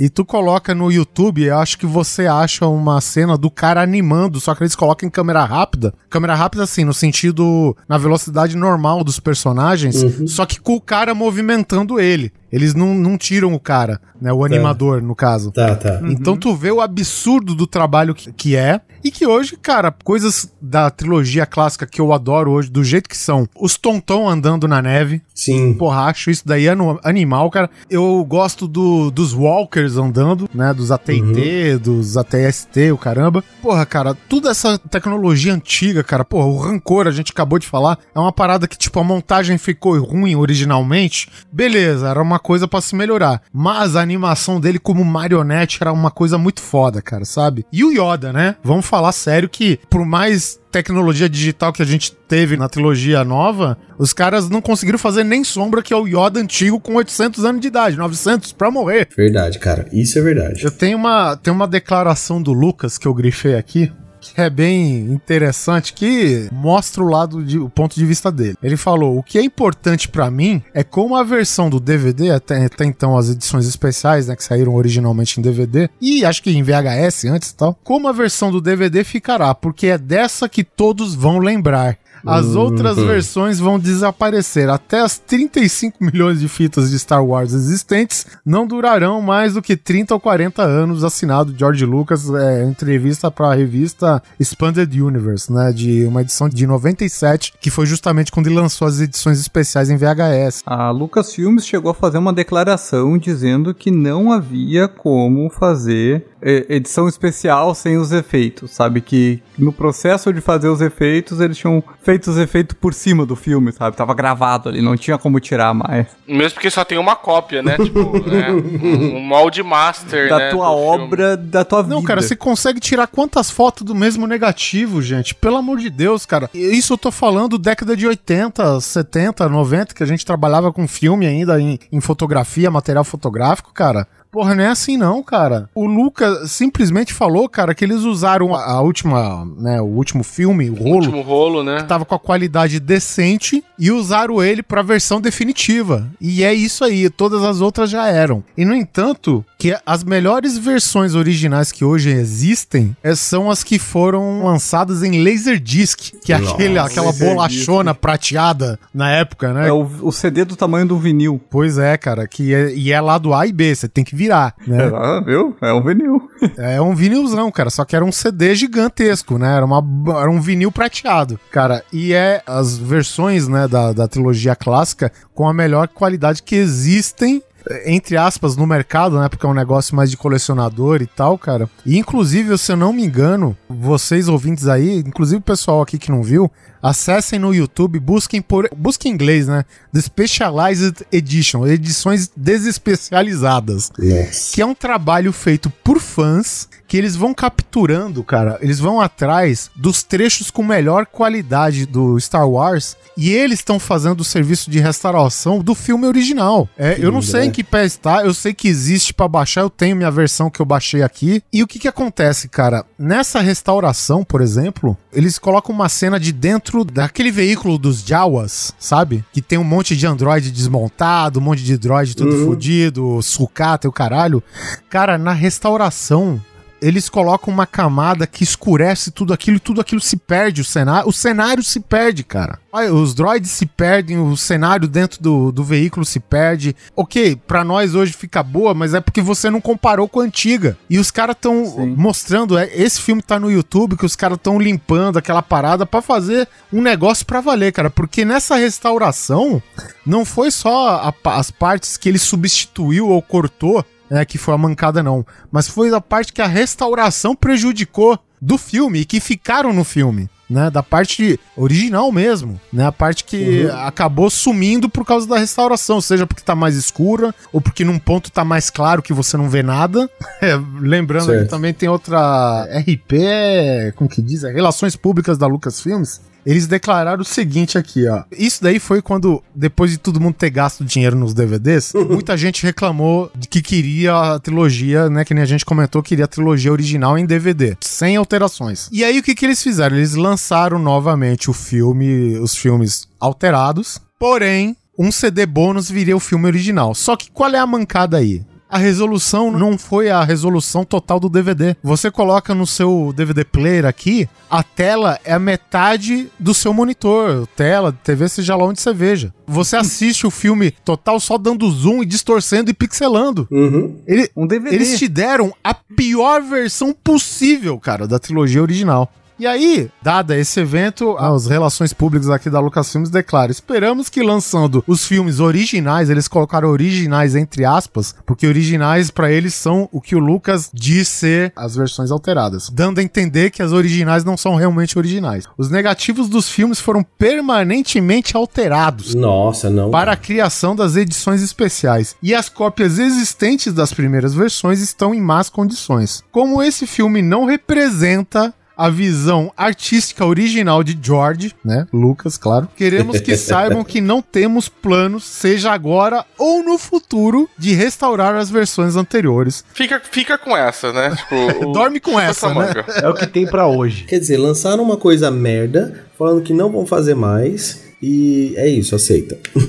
E tu coloca no YouTube, eu acho que você acha uma cena do cara animando, só que eles colocam em câmera rápida. Câmera rápida, assim, no sentido, na velocidade normal dos personagens, só que com o cara movimentando ele. Eles não, não tiram o cara, né? O animador, no caso.
Tá, tá.
Então tu vê o absurdo do trabalho que, que é. E que hoje, cara, coisas da trilogia clássica que eu adoro hoje, do jeito que são. Os Tonton andando na neve.
Sim.
Porra, acho isso daí ano- animal, cara. Eu gosto do, dos Walkers andando, né? Dos AT&T, dos ATST, o caramba. Porra, cara, toda essa tecnologia antiga, cara. Porra, o Rancor, a gente acabou de falar, é uma parada que, tipo, a montagem ficou ruim originalmente. Beleza, era uma coisa pra se melhorar. Mas a animação dele como marionete era uma coisa muito foda, cara, sabe? E o Yoda, né? Vamos falar sério que, por mais tecnologia digital que a gente teve na trilogia nova, os caras não conseguiram fazer nem sombra que é o Yoda antigo com 800 anos de idade, 900 pra morrer.
Verdade, cara. Isso é verdade.
Eu tenho uma, tenho uma declaração do Lucas que eu grifei aqui, é bem interessante que mostra o lado de, o ponto de vista dele. Ele falou: "O que é importante pra mim é como a versão do DVD até, até então as edições especiais, né, que saíram originalmente em DVD e acho que em VHS antes e tal, como a versão do DVD ficará, porque é dessa que todos vão lembrar. As outras versões vão desaparecer. Até as 35 milhões de fitas de Star Wars existentes não durarão mais do que 30 ou 40 anos, assinado George Lucas, é, entrevista para a revista Expanded Universe, né, de uma edição de 97, que foi justamente quando ele lançou as edições especiais em VHS.
A Lucasfilmes chegou a fazer uma declaração dizendo que não havia como fazer é, edição especial sem os efeitos, sabe? Que no processo de fazer os efeitos, eles tinham feito os efeitos por cima do filme, sabe? Tava gravado ali, não tinha como tirar mais.
Mesmo porque só tem uma cópia, né? tipo, né? Um, molde master,
Da
né,
tua
do filme.
obra, da tua vida.
Não, cara, você consegue tirar quantas fotos do mesmo negativo, gente? Pelo amor de Deus, cara. Isso eu tô falando década de 80, 70, 90, que a gente trabalhava com filme ainda em, em fotografia, material fotográfico, cara. Porra, não é assim não, cara. O Luca simplesmente falou, cara, que eles usaram a, a última, né, o último filme, o rolo,
Último rolo, né?
tava com a qualidade decente e usaram ele pra versão definitiva. E é isso aí, todas as outras já eram. E no entanto, que as melhores versões originais que hoje existem é, são as que foram lançadas em Laserdisc, que é aquele, aquela bolachona prateada na época, né?
É o, o CD do tamanho do vinil.
Pois é, cara, que é, e é lá do A e B, você tem que virar, né?
Ah, viu? É um vinil. <laughs>
É um vinilzão, cara, só que era um CD gigantesco, né? Era, uma, era um vinil prateado, cara. E é as versões, né, da, da trilogia clássica com a melhor qualidade que existem entre aspas, no mercado, né? Porque é um negócio mais de colecionador e tal, cara. E inclusive, se eu não me engano, vocês ouvintes aí, inclusive o pessoal aqui que não viu, acessem no YouTube, busquem por. Busquem em inglês, né? The Specialized Edition, edições desespecializadas. Que é um trabalho feito por fãs que eles vão capturando, cara. Eles vão atrás dos trechos com melhor qualidade do Star Wars e eles estão fazendo o serviço de restauração do filme original. É, eu não sei em que pé está, eu sei que existe pra baixar, eu tenho minha versão que eu baixei aqui. E o que que acontece, cara? Nessa restauração, por exemplo, eles colocam uma cena de dentro daquele veículo dos Jawas, sabe? Que tem um monte de android desmontado, um monte de droid tudo fodido, sucata e o caralho. Cara, na restauração, eles colocam uma camada que escurece tudo aquilo e tudo aquilo se perde, o cenário, o cenário se perde, cara. Os droids se perdem, o cenário dentro do, do veículo se perde. Ok, pra nós hoje fica boa, mas é porque você não comparou com a antiga. E os caras estão mostrando, é, esse filme tá no YouTube, que os caras estão limpando aquela parada pra fazer um negócio pra valer, cara. Porque nessa restauração, não foi só a as partes que ele substituiu ou cortou né, que foi a mancada não, mas foi a parte que a restauração prejudicou do filme e que ficaram no filme. Né, da parte original mesmo, né, a parte que acabou sumindo por causa da restauração, seja porque tá mais escura ou porque num ponto tá mais claro que você não vê nada. <laughs> É, lembrando
Certo.
que também tem outra RP, como que diz, é Relações Públicas da Lucasfilmes. Eles declararam o seguinte aqui, ó. Isso daí foi quando, depois de todo mundo ter gasto dinheiro nos DVDs, <laughs> muita gente reclamou de que queria a trilogia, né? Que nem a gente comentou, queria a trilogia original em DVD, sem alterações. E aí o que, que eles fizeram? Eles lançaram novamente o filme, os filmes alterados, porém, um CD bônus viria o filme original. Só que qual é a mancada aí? A resolução não foi a resolução total do DVD. Você coloca no seu DVD player aqui, a tela é a metade do seu monitor, tela, TV, seja lá onde você veja. Você assiste o filme total só dando zoom e distorcendo e pixelando.
Uhum.
Ele-
Um DVD.
eles te deram a pior versão possível, cara, da trilogia original. E aí, dada esse evento, as relações públicas aqui da Lucasfilmes declaram: esperamos que lançando os filmes originais, eles colocaram originais entre aspas, porque originais pra eles são o que o Lucas diz ser as versões alteradas, dando a entender que as originais não são realmente originais. Os negativos dos filmes foram permanentemente alterados
Nossa, não.
para a criação das edições especiais, e as cópias existentes das primeiras versões estão em más condições. Como esse filme não representa a visão artística original de George, né? Lucas, claro. Queremos que <laughs> saibam que não temos planos, seja agora ou no futuro, de restaurar as versões anteriores.
Fica, fica com essa, né? Tipo, <laughs> o-
Dorme com
chupa
essa, né?
manga.
É o que tem pra hoje.
Quer dizer, lançaram uma coisa merda, falando que não vão fazer mais. E é isso, aceita. <laughs>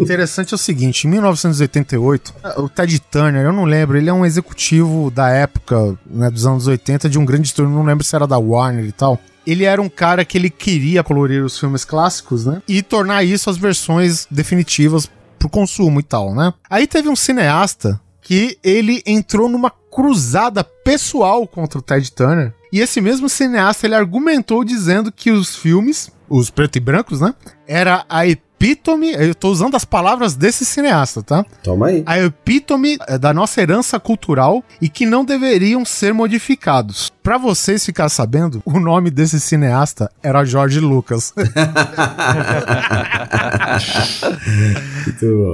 O interessante é o seguinte, em 1988, o Ted Turner, eu não lembro, ele é um executivo da época, né, dos anos 80, de um grande estúdio, não lembro se era da Warner e tal. Ele era um cara que ele queria colorir os filmes clássicos, né? E tornar isso as versões definitivas pro consumo e tal, né? Aí teve um cineasta que ele entrou numa cruzada pessoal contra o Ted Turner. E esse mesmo cineasta ele argumentou dizendo que os filmes, os preto e brancos, né, era a epítome, eu tô usando as palavras desse cineasta, tá?
Toma aí.
A epítome eh, da nossa herança cultural e que não deveriam ser modificados. Pra vocês ficar sabendo, o nome desse cineasta era George Lucas. <laughs>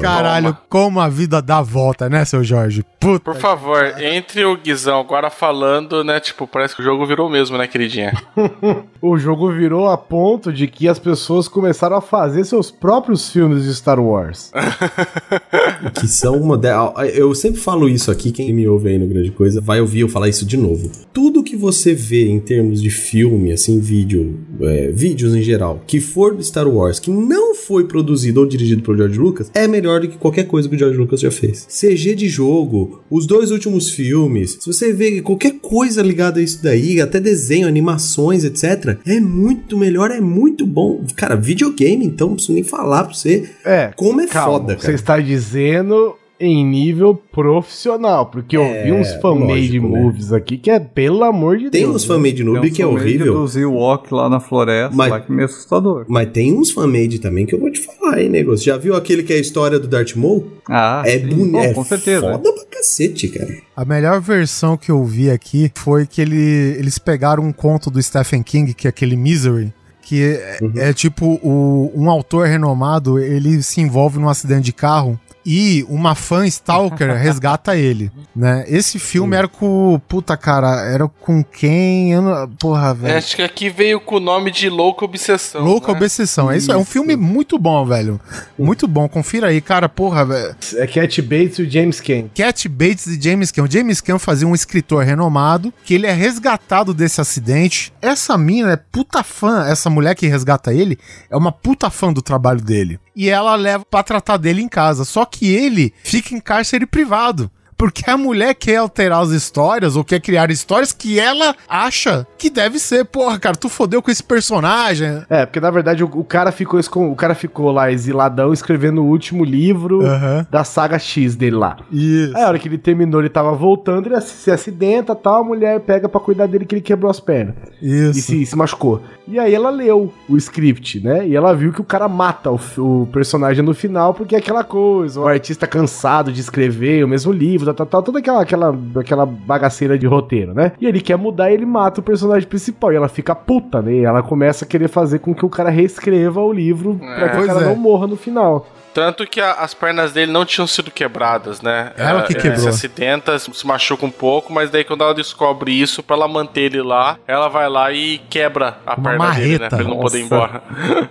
Caralho, como a vida dá volta, né, seu Jorge? Puta.
Por favor, entre o Guizão agora falando, né? Tipo, parece que o jogo virou mesmo, né, queridinha? <laughs>
O jogo virou a ponto de que as pessoas começaram a fazer seus próprios filmes de Star Wars. <laughs>
que são modernos. Eu sempre falo isso aqui, quem me ouve aí no Grande Coisa vai ouvir eu falar isso de novo. Tudo que você vê em termos de filme, assim, vídeo, é, vídeos em geral, que for do Star Wars, que não foi produzido ou dirigido por George Lucas, é melhor do que qualquer coisa que o George Lucas já fez. CG de jogo, os dois últimos filmes, se você vê qualquer coisa ligada a isso daí, até desenho, animações, etc., é muito melhor, é muito bom. Cara, videogame, então, não preciso nem falar pra você
É.
como é
Calma,
foda,
Você
cara.
está dizendo em nível profissional, porque eu vi uns fan-made
né?
movies aqui que é pelo amor de
Tem
Deus.
uns fan-made noob
Tem
que é horrível.
do Ewok lá na floresta,
Mas-
lá que é meio assustador.
Mas tem uns fan-made também que eu vou te falar, hein, negócio. Já viu aquele que é a história do Darth Maul?
Ah,
é bonito.
Bom,
É
com certeza.
foda pra cacete, cara.
A melhor versão que eu vi aqui foi que ele, eles pegaram um conto do Stephen King, que é aquele Misery, que é, é tipo o- um autor renomado, ele se envolve num acidente de carro e uma fã stalker <laughs> resgata ele, né? Esse filme era com, puta cara, era com quem? Eu não- porra, velho.
Acho que aqui veio com o nome de Louca Obsessão.
Louca
né?
Obsessão. É isso, é um filme muito bom, velho. Muito bom. Confira aí, cara, porra, velho.
É Cat Bates e o James Ken.
Cat Bates e James Caan. O James Caan fazia um escritor renomado que ele é resgatado desse acidente. Essa mina é puta fã, essa mulher que resgata ele é uma puta fã do trabalho dele. E ela leva pra tratar dele em casa. Só que ele fica em cárcere privado. Porque a mulher quer alterar as histórias ou quer criar histórias que ela acha que deve ser. Porra, cara, tu fodeu com esse personagem.
É, porque na verdade o, o cara ficou o cara ficou lá exiladão escrevendo o último livro
Aham.
da saga X dele lá.
Isso.
Aí a hora que ele terminou, ele tava voltando, ele se acidenta tal, a mulher pega pra cuidar dele que ele quebrou as pernas. E
Isso.
se, se machucou. E aí ela leu o script, né? E ela viu que o cara mata o, o personagem no final, porque é aquela coisa, o artista cansado de escrever o mesmo livro, tal, tal, tal, toda aquela, aquela, aquela bagaceira de roteiro, né? E ele quer mudar e ele mata o personagem principal. E ela fica puta, né? E ela começa a querer fazer com que o cara reescreva o livro pra que o cara
é.
não morra no final.
Tanto que a- as pernas dele não tinham sido quebradas, né?
Ela que quebrou.
Se acidenta, se machuca um pouco, mas daí quando ela descobre isso, pra ela manter ele lá, ela vai lá e quebra a
Uma
perna dele, né?
marreta.
Pra ele não poder ir embora.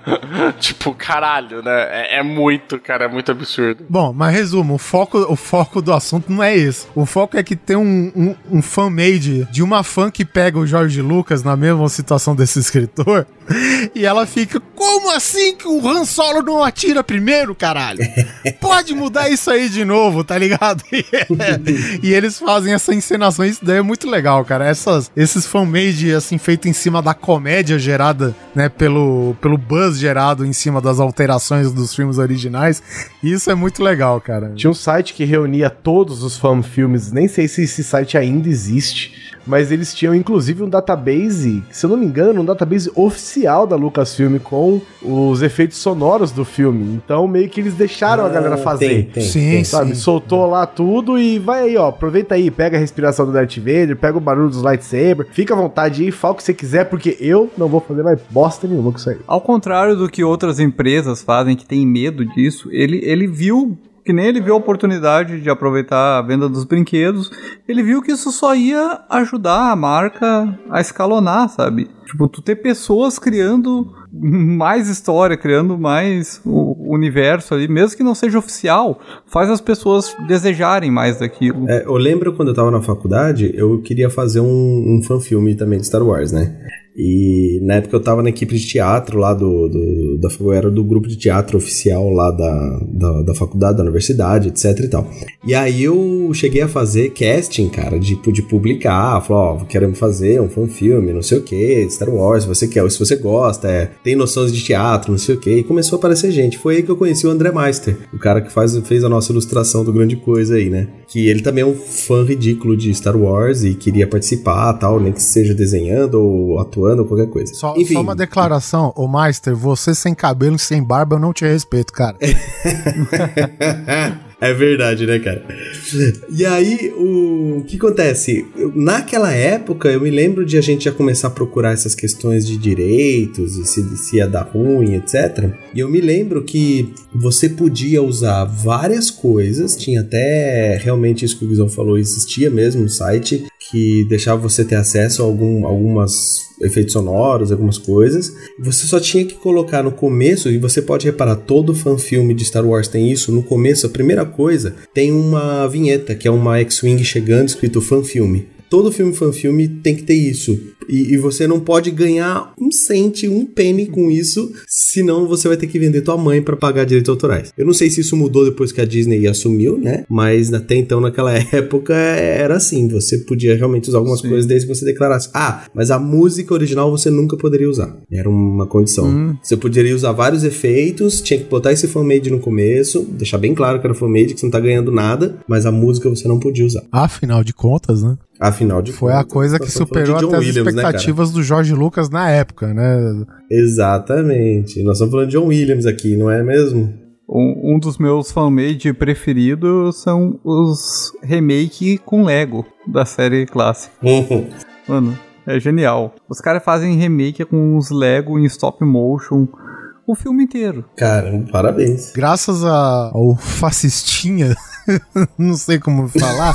<laughs> tipo, caralho, né? É, é muito, cara, é muito absurdo.
Bom, mas resumo, o foco, o foco do assunto não é esse. O foco é que tem um, um, um fan-made de uma fã que pega o Jorge Lucas na mesma situação desse escritor e ela fica, como assim que o Han Solo não atira primeiro, caralho? <laughs> Pode mudar isso aí de novo, tá ligado? <laughs> e eles fazem essa encenação, isso daí é muito legal, cara. Essas, esses fan-made, assim, feito em cima da comédia gerada, né, pelo, pelo buzz gerado em cima das alterações dos filmes originais, isso é muito legal, cara.
Tinha um site que reunia todos os fan filmes, nem sei se esse site ainda existe, mas eles tinham inclusive um database, se eu não me engano, um database oficial da Lucasfilm com os efeitos sonoros do filme. Então meio que eles deixaram a galera fazer.
Tem, tem,
Sim,
tem.
Sabe,
sim.
soltou lá tudo e vai aí, ó. Aproveita aí, pega a respiração do Darth Vader, pega o barulho dos lightsaber, fica à vontade aí, fala o que você quiser, porque eu não vou fazer mais bosta nenhuma com isso aí.
Ao contrário do que outras empresas fazem que tem medo disso, ele, ele viu que nem ele viu a oportunidade de aproveitar a venda dos brinquedos, ele viu que isso só ia ajudar a marca a escalonar, sabe? Tipo, tu ter pessoas criando mais história, criando mais o universo ali, mesmo que não seja oficial, faz as pessoas desejarem mais daquilo.
É, eu lembro quando eu tava na faculdade, eu queria fazer um, um fanfilme também de Star Wars, né? E na época eu tava na equipe de teatro lá do. do da, eu era do grupo de teatro oficial lá da, da, da, faculdade, da universidade, etc e tal. E aí eu cheguei a fazer casting, cara, de, de publicar. Falou, ó, oh, fazer um, um filme, não sei o que, Star Wars, se você quer, se você gosta, é, tem noções de teatro, não sei o que. E começou a aparecer gente. Foi aí que eu conheci o André Meister, o cara que faz, fez a nossa ilustração do Grande Coisa aí, né? Que ele também é um fã ridículo de Star Wars e queria participar tal, nem que seja desenhando ou atuando ou qualquer coisa.
Só, Enfim. só uma declaração, ô Meister, você sem cabelo e sem barba eu não te respeito, cara. <laughs>
É verdade, né, cara? E aí, o, que acontece? Naquela época, eu me lembro de a gente já começar a procurar essas questões de direitos e se, se ia dar ruim, etc. E eu me lembro que você podia usar várias coisas, tinha até realmente isso que o Guizão falou, existia mesmo um site que deixava você ter acesso a algum, algumas efeitos sonoros, algumas coisas. Você só tinha que colocar no começo, e você pode reparar, todo fanfilme de Star Wars tem isso. No começo, a primeira coisa, tem uma vinheta, que é uma X-Wing chegando escrito fanfilme. Todo filme fanfilme tem que ter isso. E, e, você não pode ganhar um cente, um penny com isso, senão você vai ter que vender tua mãe para pagar direitos autorais. Eu não sei se isso mudou depois que a Disney assumiu, né? Mas até então, naquela <laughs> época, era assim. Você podia realmente usar algumas Sim. coisas desde que você declarasse. Ah, mas a música original você nunca poderia usar. Era uma condição. Hum. Você poderia usar vários efeitos, tinha que botar esse fan-made no começo, deixar bem claro que era fan-made, que você não tá ganhando nada, mas a música você não podia usar.
Afinal de contas, né?
Afinal de
Foi contas, a coisa que superou até as Williams, né, expectativas né, do Jorge Lucas na época, né?
Exatamente. Nós estamos falando de John Williams aqui, não é mesmo?
Um, um dos meus fanmade preferidos são os remake com Lego da série clássica. <laughs> Mano, é genial. Os caras fazem remake com os Lego em stop motion o filme inteiro.
Cara, parabéns.
Graças a, ao fascistinha <laughs> <laughs> não sei como falar,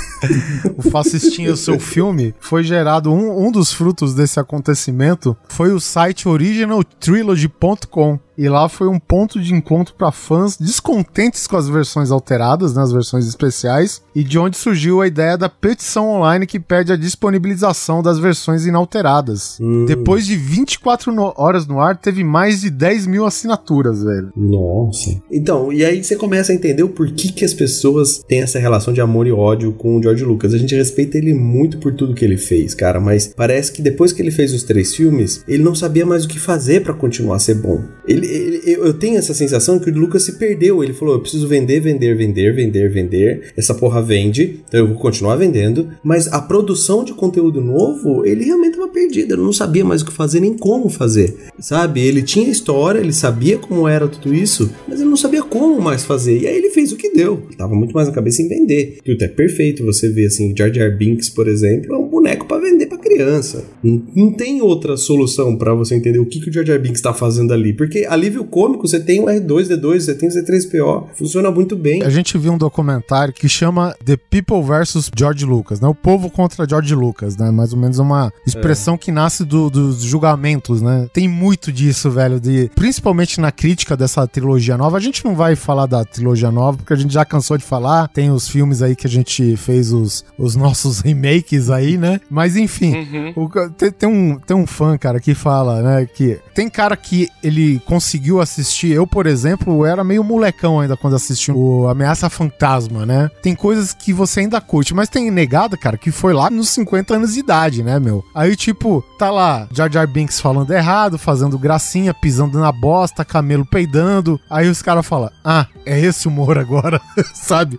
o Fascistinha, o seu filme, foi gerado um, um dos frutos desse acontecimento foi o site originaltrilogy.com. E lá foi um ponto de encontro para fãs descontentes com as versões alteradas, né, as versões especiais, e de onde surgiu a ideia da petição online que pede a disponibilização das versões inalteradas. Hum. Depois de 24 no horas no ar, teve mais de 10 mil assinaturas, velho.
Nossa. Então, e aí você começa a entender o porquê que as pessoas têm essa relação de amor e ódio com o George Lucas. A gente respeita ele muito por tudo que ele fez, cara, mas parece que depois que ele fez os três filmes, ele não sabia mais o que fazer para continuar a ser bom. Ele, ele, eu tenho essa sensação que o Lucas se perdeu. Ele falou: eu preciso vender, vender, vender, vender, vender. Essa porra vende, então eu vou continuar vendendo. Mas a produção de conteúdo novo, ele realmente estava perdido. Ele não sabia mais o que fazer nem como fazer, sabe? Ele tinha história, ele sabia como era tudo isso, mas ele não sabia como mais fazer. E aí ele fez o que deu. Ele tava muito mais na cabeça em vender. Que é perfeito você ver assim, Jar Jar Binks, por exemplo, é um boneco para vender para criança. Não, não, tem outra solução para você entender o que, que o Jar Jar Binks tá fazendo ali, porque alívio cômico você tem o R2D2, você tem o C3PO, funciona muito bem.
A gente viu um documentário que chama The People vs George Lucas, né? O povo contra George Lucas, né? Mais ou menos uma expressão é. que nasce do, dos julgamentos, né? Tem muito disso, velho, de principalmente na crítica dessa trilogia nova. A gente não vai falar da trilogia nova porque a gente já cansou de falar. Tem os filmes aí que a gente fez os, os nossos <laughs> remakes aí, né? Mas enfim, uhum. o, tem, tem, um, tem um fã, cara, que fala, né? Que tem cara que ele conseguiu assistir. Eu, por exemplo, era meio molecão ainda quando assisti o Ameaça Fantasma, né? Tem coisas que você ainda curte, mas tem negada, cara, que foi lá nos 50 anos de idade, né, meu? Aí, tipo, tá lá Jar Jar Binks falando errado, fazendo gracinha, pisando na bosta, camelo peidando. Aí os caras falam, ah, é esse humor agora, <laughs> sabe?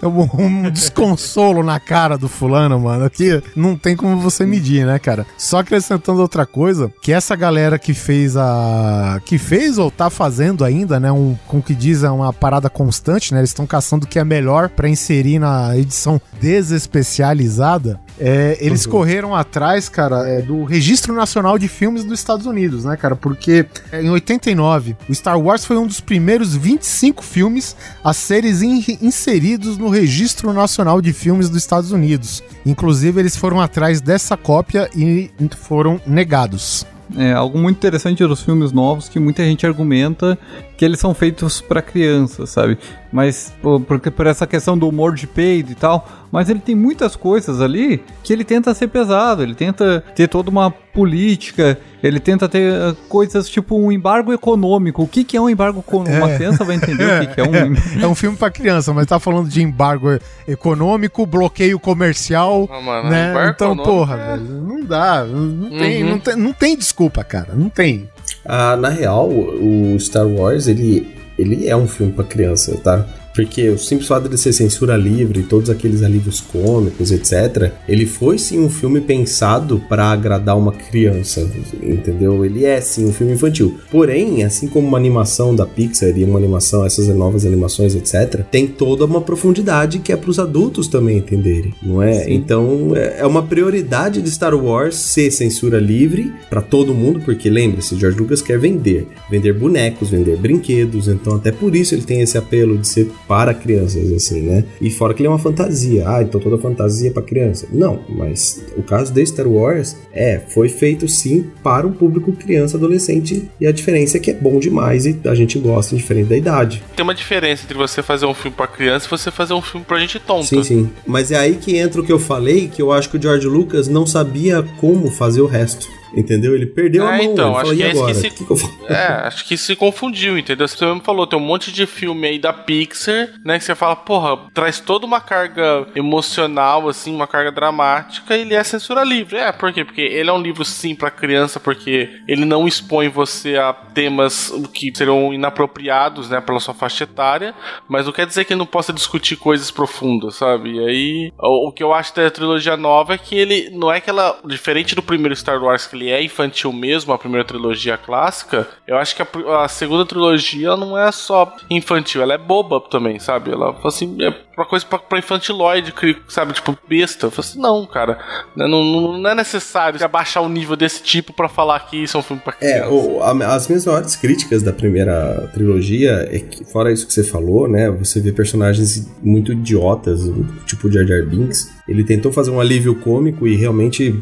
É um, um <laughs> desconsolo na cara do fulano, mano, que não tem como você medir, né, cara? Só acrescentando outra coisa, que essa galera que fez a... que fez ou tá fazendo ainda, né, um, com que diz, é uma parada constante, né? Eles estão caçando o que é melhor para inserir na edição desespecializada é, eles correram atrás, cara, é, do Registro Nacional de Filmes dos Estados Unidos, né, cara? Porque é, em 89, o Star Wars foi um dos primeiros 25 filmes a serem in- inseridos no Registro Nacional de Filmes dos Estados Unidos. Inclusive, eles foram atrás dessa cópia e foram negados.
É algo muito interessante dos filmes novos que muita gente argumenta que eles são feitos pra crianças, sabe? Mas porque por essa questão do humor de peido e tal, mas ele tem muitas coisas ali que ele tenta ser pesado, ele tenta ter toda uma política, ele tenta ter uh, coisas tipo um embargo econômico. O que, que é um embargo econômico? Uma criança vai entender o que, que é um <laughs>
É um filme pra criança, mas tá falando de embargo econômico, bloqueio comercial,
Ah, mano,
né?
embargo
Então,
econômico
porra,
é-
velho, não dá, não tem,
Uhum.
não tem, não tem desculpa, cara, não tem.
Ah, na real, o Star Wars, ele, ele é um filme pra criança, tá? Porque o simples fato de ser censura livre, todos aqueles alívios cômicos, etc., ele foi sim um filme pensado pra agradar uma criança, entendeu? Ele é sim um filme infantil. Porém, assim como uma animação da Pixar e uma animação, essas novas animações, etc., tem toda uma profundidade que é pros adultos também entenderem, não é? Então, é é uma prioridade de Star Wars ser censura livre pra todo mundo, porque lembre-se, George Lucas quer vender, vender bonecos, vender brinquedos, então até por isso ele tem esse apelo de ser para crianças, assim, né? E fora que ele é uma fantasia, ah, então toda fantasia é pra criança. Não, mas o caso de Star Wars é, foi feito sim para um público criança, adolescente, e a diferença é que é bom demais e a gente gosta diferente da idade.
Tem uma diferença entre você fazer um filme pra criança e você fazer um filme pra gente tonta.
Sim, sim. Mas é aí que entra o que eu falei, que eu acho que o George Lucas não sabia como fazer o resto. Entendeu? Ele perdeu a
É,
mão.
então, acho
falou,
que é
agora?
que se-
que que? <laughs>
É, acho que se confundiu, entendeu? Você mesmo falou, tem um monte de filme aí da Pixar, né? Que você fala, porra, traz toda uma carga emocional, assim, uma carga dramática, e ele é censura livre. É, por quê? Porque ele é um livro, sim, pra criança, porque ele não expõe você a temas que serão inapropriados, né, pela sua faixa etária, mas não quer dizer que ele não possa discutir coisas profundas, sabe? E aí, o, o que eu acho da trilogia nova é que ele não é aquela. Diferente do primeiro Star Wars, que ele é infantil mesmo, a primeira trilogia clássica, eu acho que a, a segunda trilogia não é só infantil, ela é boba também, sabe? Ela assim, é uma coisa pra, pra infantiloide, sabe? Tipo, besta. Eu assim, não, cara, né, não, não, não é necessário abaixar o nível desse tipo pra falar que isso é um filme pra criança.
É, o- a- as minhas maiores críticas da primeira trilogia é que, fora isso que você falou, né? Você vê personagens muito idiotas, tipo Jar Jar Binks. Ele tentou fazer um alívio cômico e realmente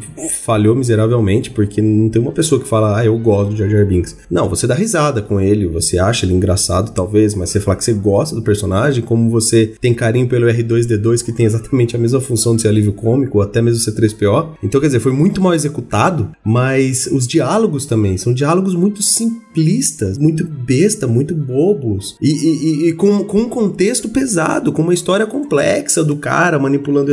falhou miseravelmente, porque não tem uma pessoa que fala, ah, eu gosto do Jar Jar Binks. Não, você dá risada com ele, você acha ele engraçado, talvez, mas você falar que você gosta do personagem, como você tem carinho pelo R2D2, que tem exatamente a mesma função de ser alívio cômico, ou até mesmo ser 3PO. Então, quer dizer, foi muito mal executado, mas os diálogos também são diálogos muito simplistas, muito besta, muito bobos, e, e- e- com, com um contexto pesado, com uma história complexa do cara manipulando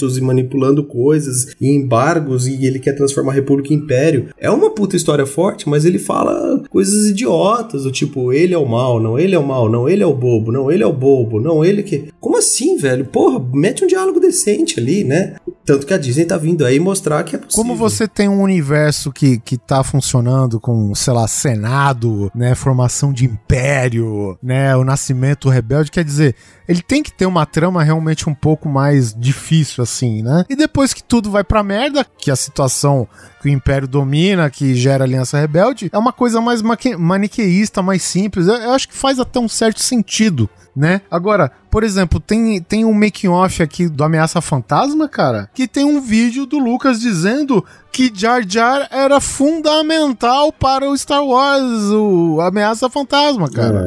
e manipulando coisas e embargos, e ele quer transformar a República em Império. É uma puta história forte, mas ele fala coisas idiotas, do tipo, ele é o mal, não, ele é o mal, não, ele é o bobo, não, ele é o bobo, não, ele que. Como assim, velho? Porra, mete um diálogo decente ali, né? Tanto que a Disney tá vindo aí mostrar que é possível.
Como você tem um universo que, que tá funcionando com, sei lá, Senado, né, formação de império, né, o nascimento rebelde, quer dizer, ele tem que ter uma trama realmente um pouco mais difícil assim, né? E depois que tudo vai pra merda, que a situação que o império domina, que gera aliança rebelde, é uma coisa mais maniqueísta, mais simples. Eu, eu acho que faz até um certo sentido. Né? Agora, por exemplo, tem, tem um making off aqui do Ameaça Fantasma, cara, que tem um vídeo do Lucas dizendo que Jar Jar era fundamental para o Star Wars, o Ameaça Fantasma, cara.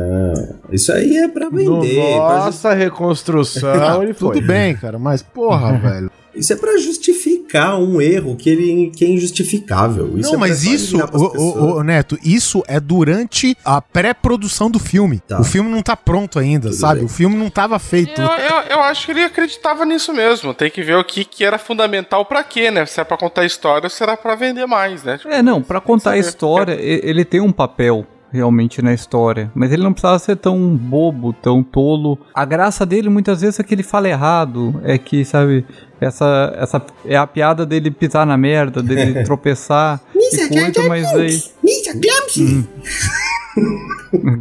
É, isso aí é pra
No
vender. pra ju-
nossa reconstrução, <laughs> ele foi.
Tudo bem, cara, mas porra, <laughs> velho.
Isso é pra justificar um erro que ele que é injustificável. Isso
Não,
é
mas isso, ô, ô, Neto, isso é durante a pré-produção do filme.
Tá.
O filme não tá pronto ainda,
Tudo
sabe?
bem.
O filme não tava feito.
Eu, eu, eu acho que ele acreditava nisso mesmo. Tem que ver o que, que era fundamental pra quê, né? Se é pra contar história ou se era pra vender mais, né? Tipo,
É, não, pra contar a história, e- ele tem um papel realmente na história, mas ele não precisava ser tão bobo, tão tolo. A graça dele muitas vezes é que ele fala errado, é que, sabe, essa essa é a piada dele pisar na merda, dele <laughs> tropeçar e coisa, mas aí
Ninja Glamsy!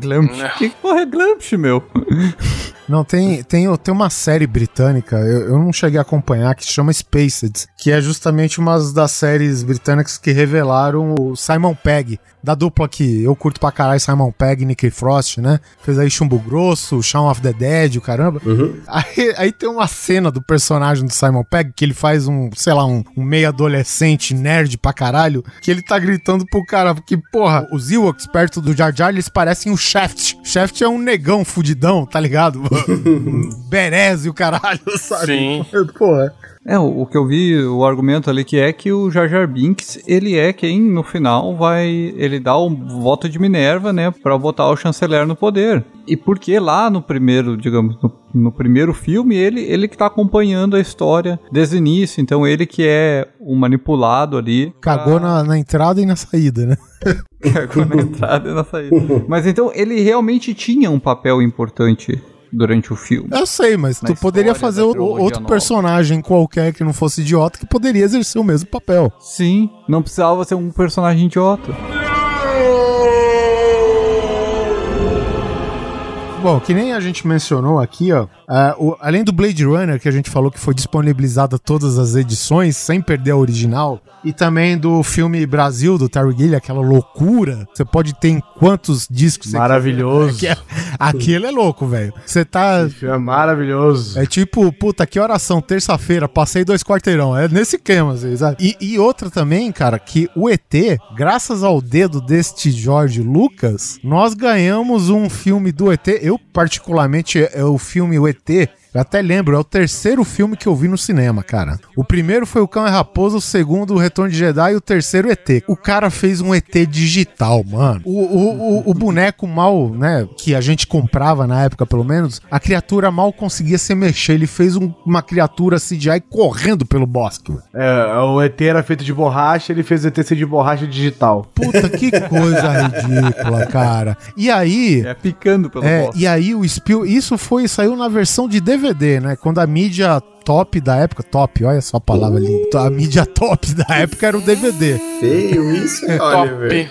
Glamp. Que porra é Glamp, meu?
Não, tem, tem, tem uma série britânica, eu, eu não cheguei a acompanhar, que se chama Spaced, que é justamente uma das séries britânicas que revelaram o Simon Pegg, da dupla que eu curto pra caralho, Simon Pegg e Nick Frost, né? Fez aí Chumbo Grosso, Shaun of the Dead, o caramba. Aí, aí tem uma cena do personagem do Simon Pegg que ele faz um, sei lá, um, um meio adolescente nerd pra caralho, que ele tá gritando pro cara, porque, porra, os Ewoks perto do Jar Jar, eles parecem o Shaft. Shaft é um negão fudidão, tá ligado? Berez e o caralho, sabe?
Sim. <laughs>
Porra.
É, o, o que eu vi, o argumento ali que é que o Jar Jar Binks, ele é quem no final vai, ele dá o voto de Minerva, né, pra botar o chanceler no poder. E porque lá no primeiro, digamos, no, no primeiro filme, ele, ele que tá acompanhando a história desde o início, então ele que é o manipulado ali.
Cagou na, na entrada e na saída, né? <laughs>
Cagou na entrada e na saída. Mas então ele realmente tinha um papel importante durante o filme.
Eu sei, mas
Na
tu poderia fazer o- outro
nova.
personagem qualquer que não fosse idiota que poderia exercer o mesmo papel.
Sim, não precisava ser um personagem idiota.
Bom, que nem a gente mencionou aqui, ó. o- além do Blade Runner, que a gente falou que foi disponibilizada todas as edições, sem perder a original, e também do filme Brasil, do Terry Gilliam, aquela loucura. Você pode ter em quantos discos você
Maravilhoso.
quiser. Aquilo é louco, velho. Você tá.
Esse filme é maravilhoso.
É tipo, puta, que oração, terça-feira, passei dois quarteirão. É nesse esquema, assim, sabe? E, e outra também, cara, que o ET, graças ao dedo deste Jorge Lucas, nós ganhamos um filme do ET. Eu, particularmente, é, é o filme O ET. Eu até lembro, é o terceiro filme que eu vi no cinema, cara. O primeiro foi o Cão e Raposa, o segundo o Retorno de Jedi e o terceiro ET. O cara fez um ET digital, mano. O, o, o, o boneco mal, né, que a gente comprava na época, pelo menos, a criatura mal conseguia se mexer. Ele fez um- uma criatura CGI correndo pelo bosque.
É, o ET era feito de borracha, ele fez o ET ser de borracha digital.
Puta, que coisa <laughs> ridícula, cara. E aí...
É picando pelo
É,
bosta.
e aí o Spiel, isso foi saiu na versão de DVD, né? Quando a mídia top da época, top, olha só a palavra ali. A mídia top da época era o DVD.
Feio isso. <laughs>
Top.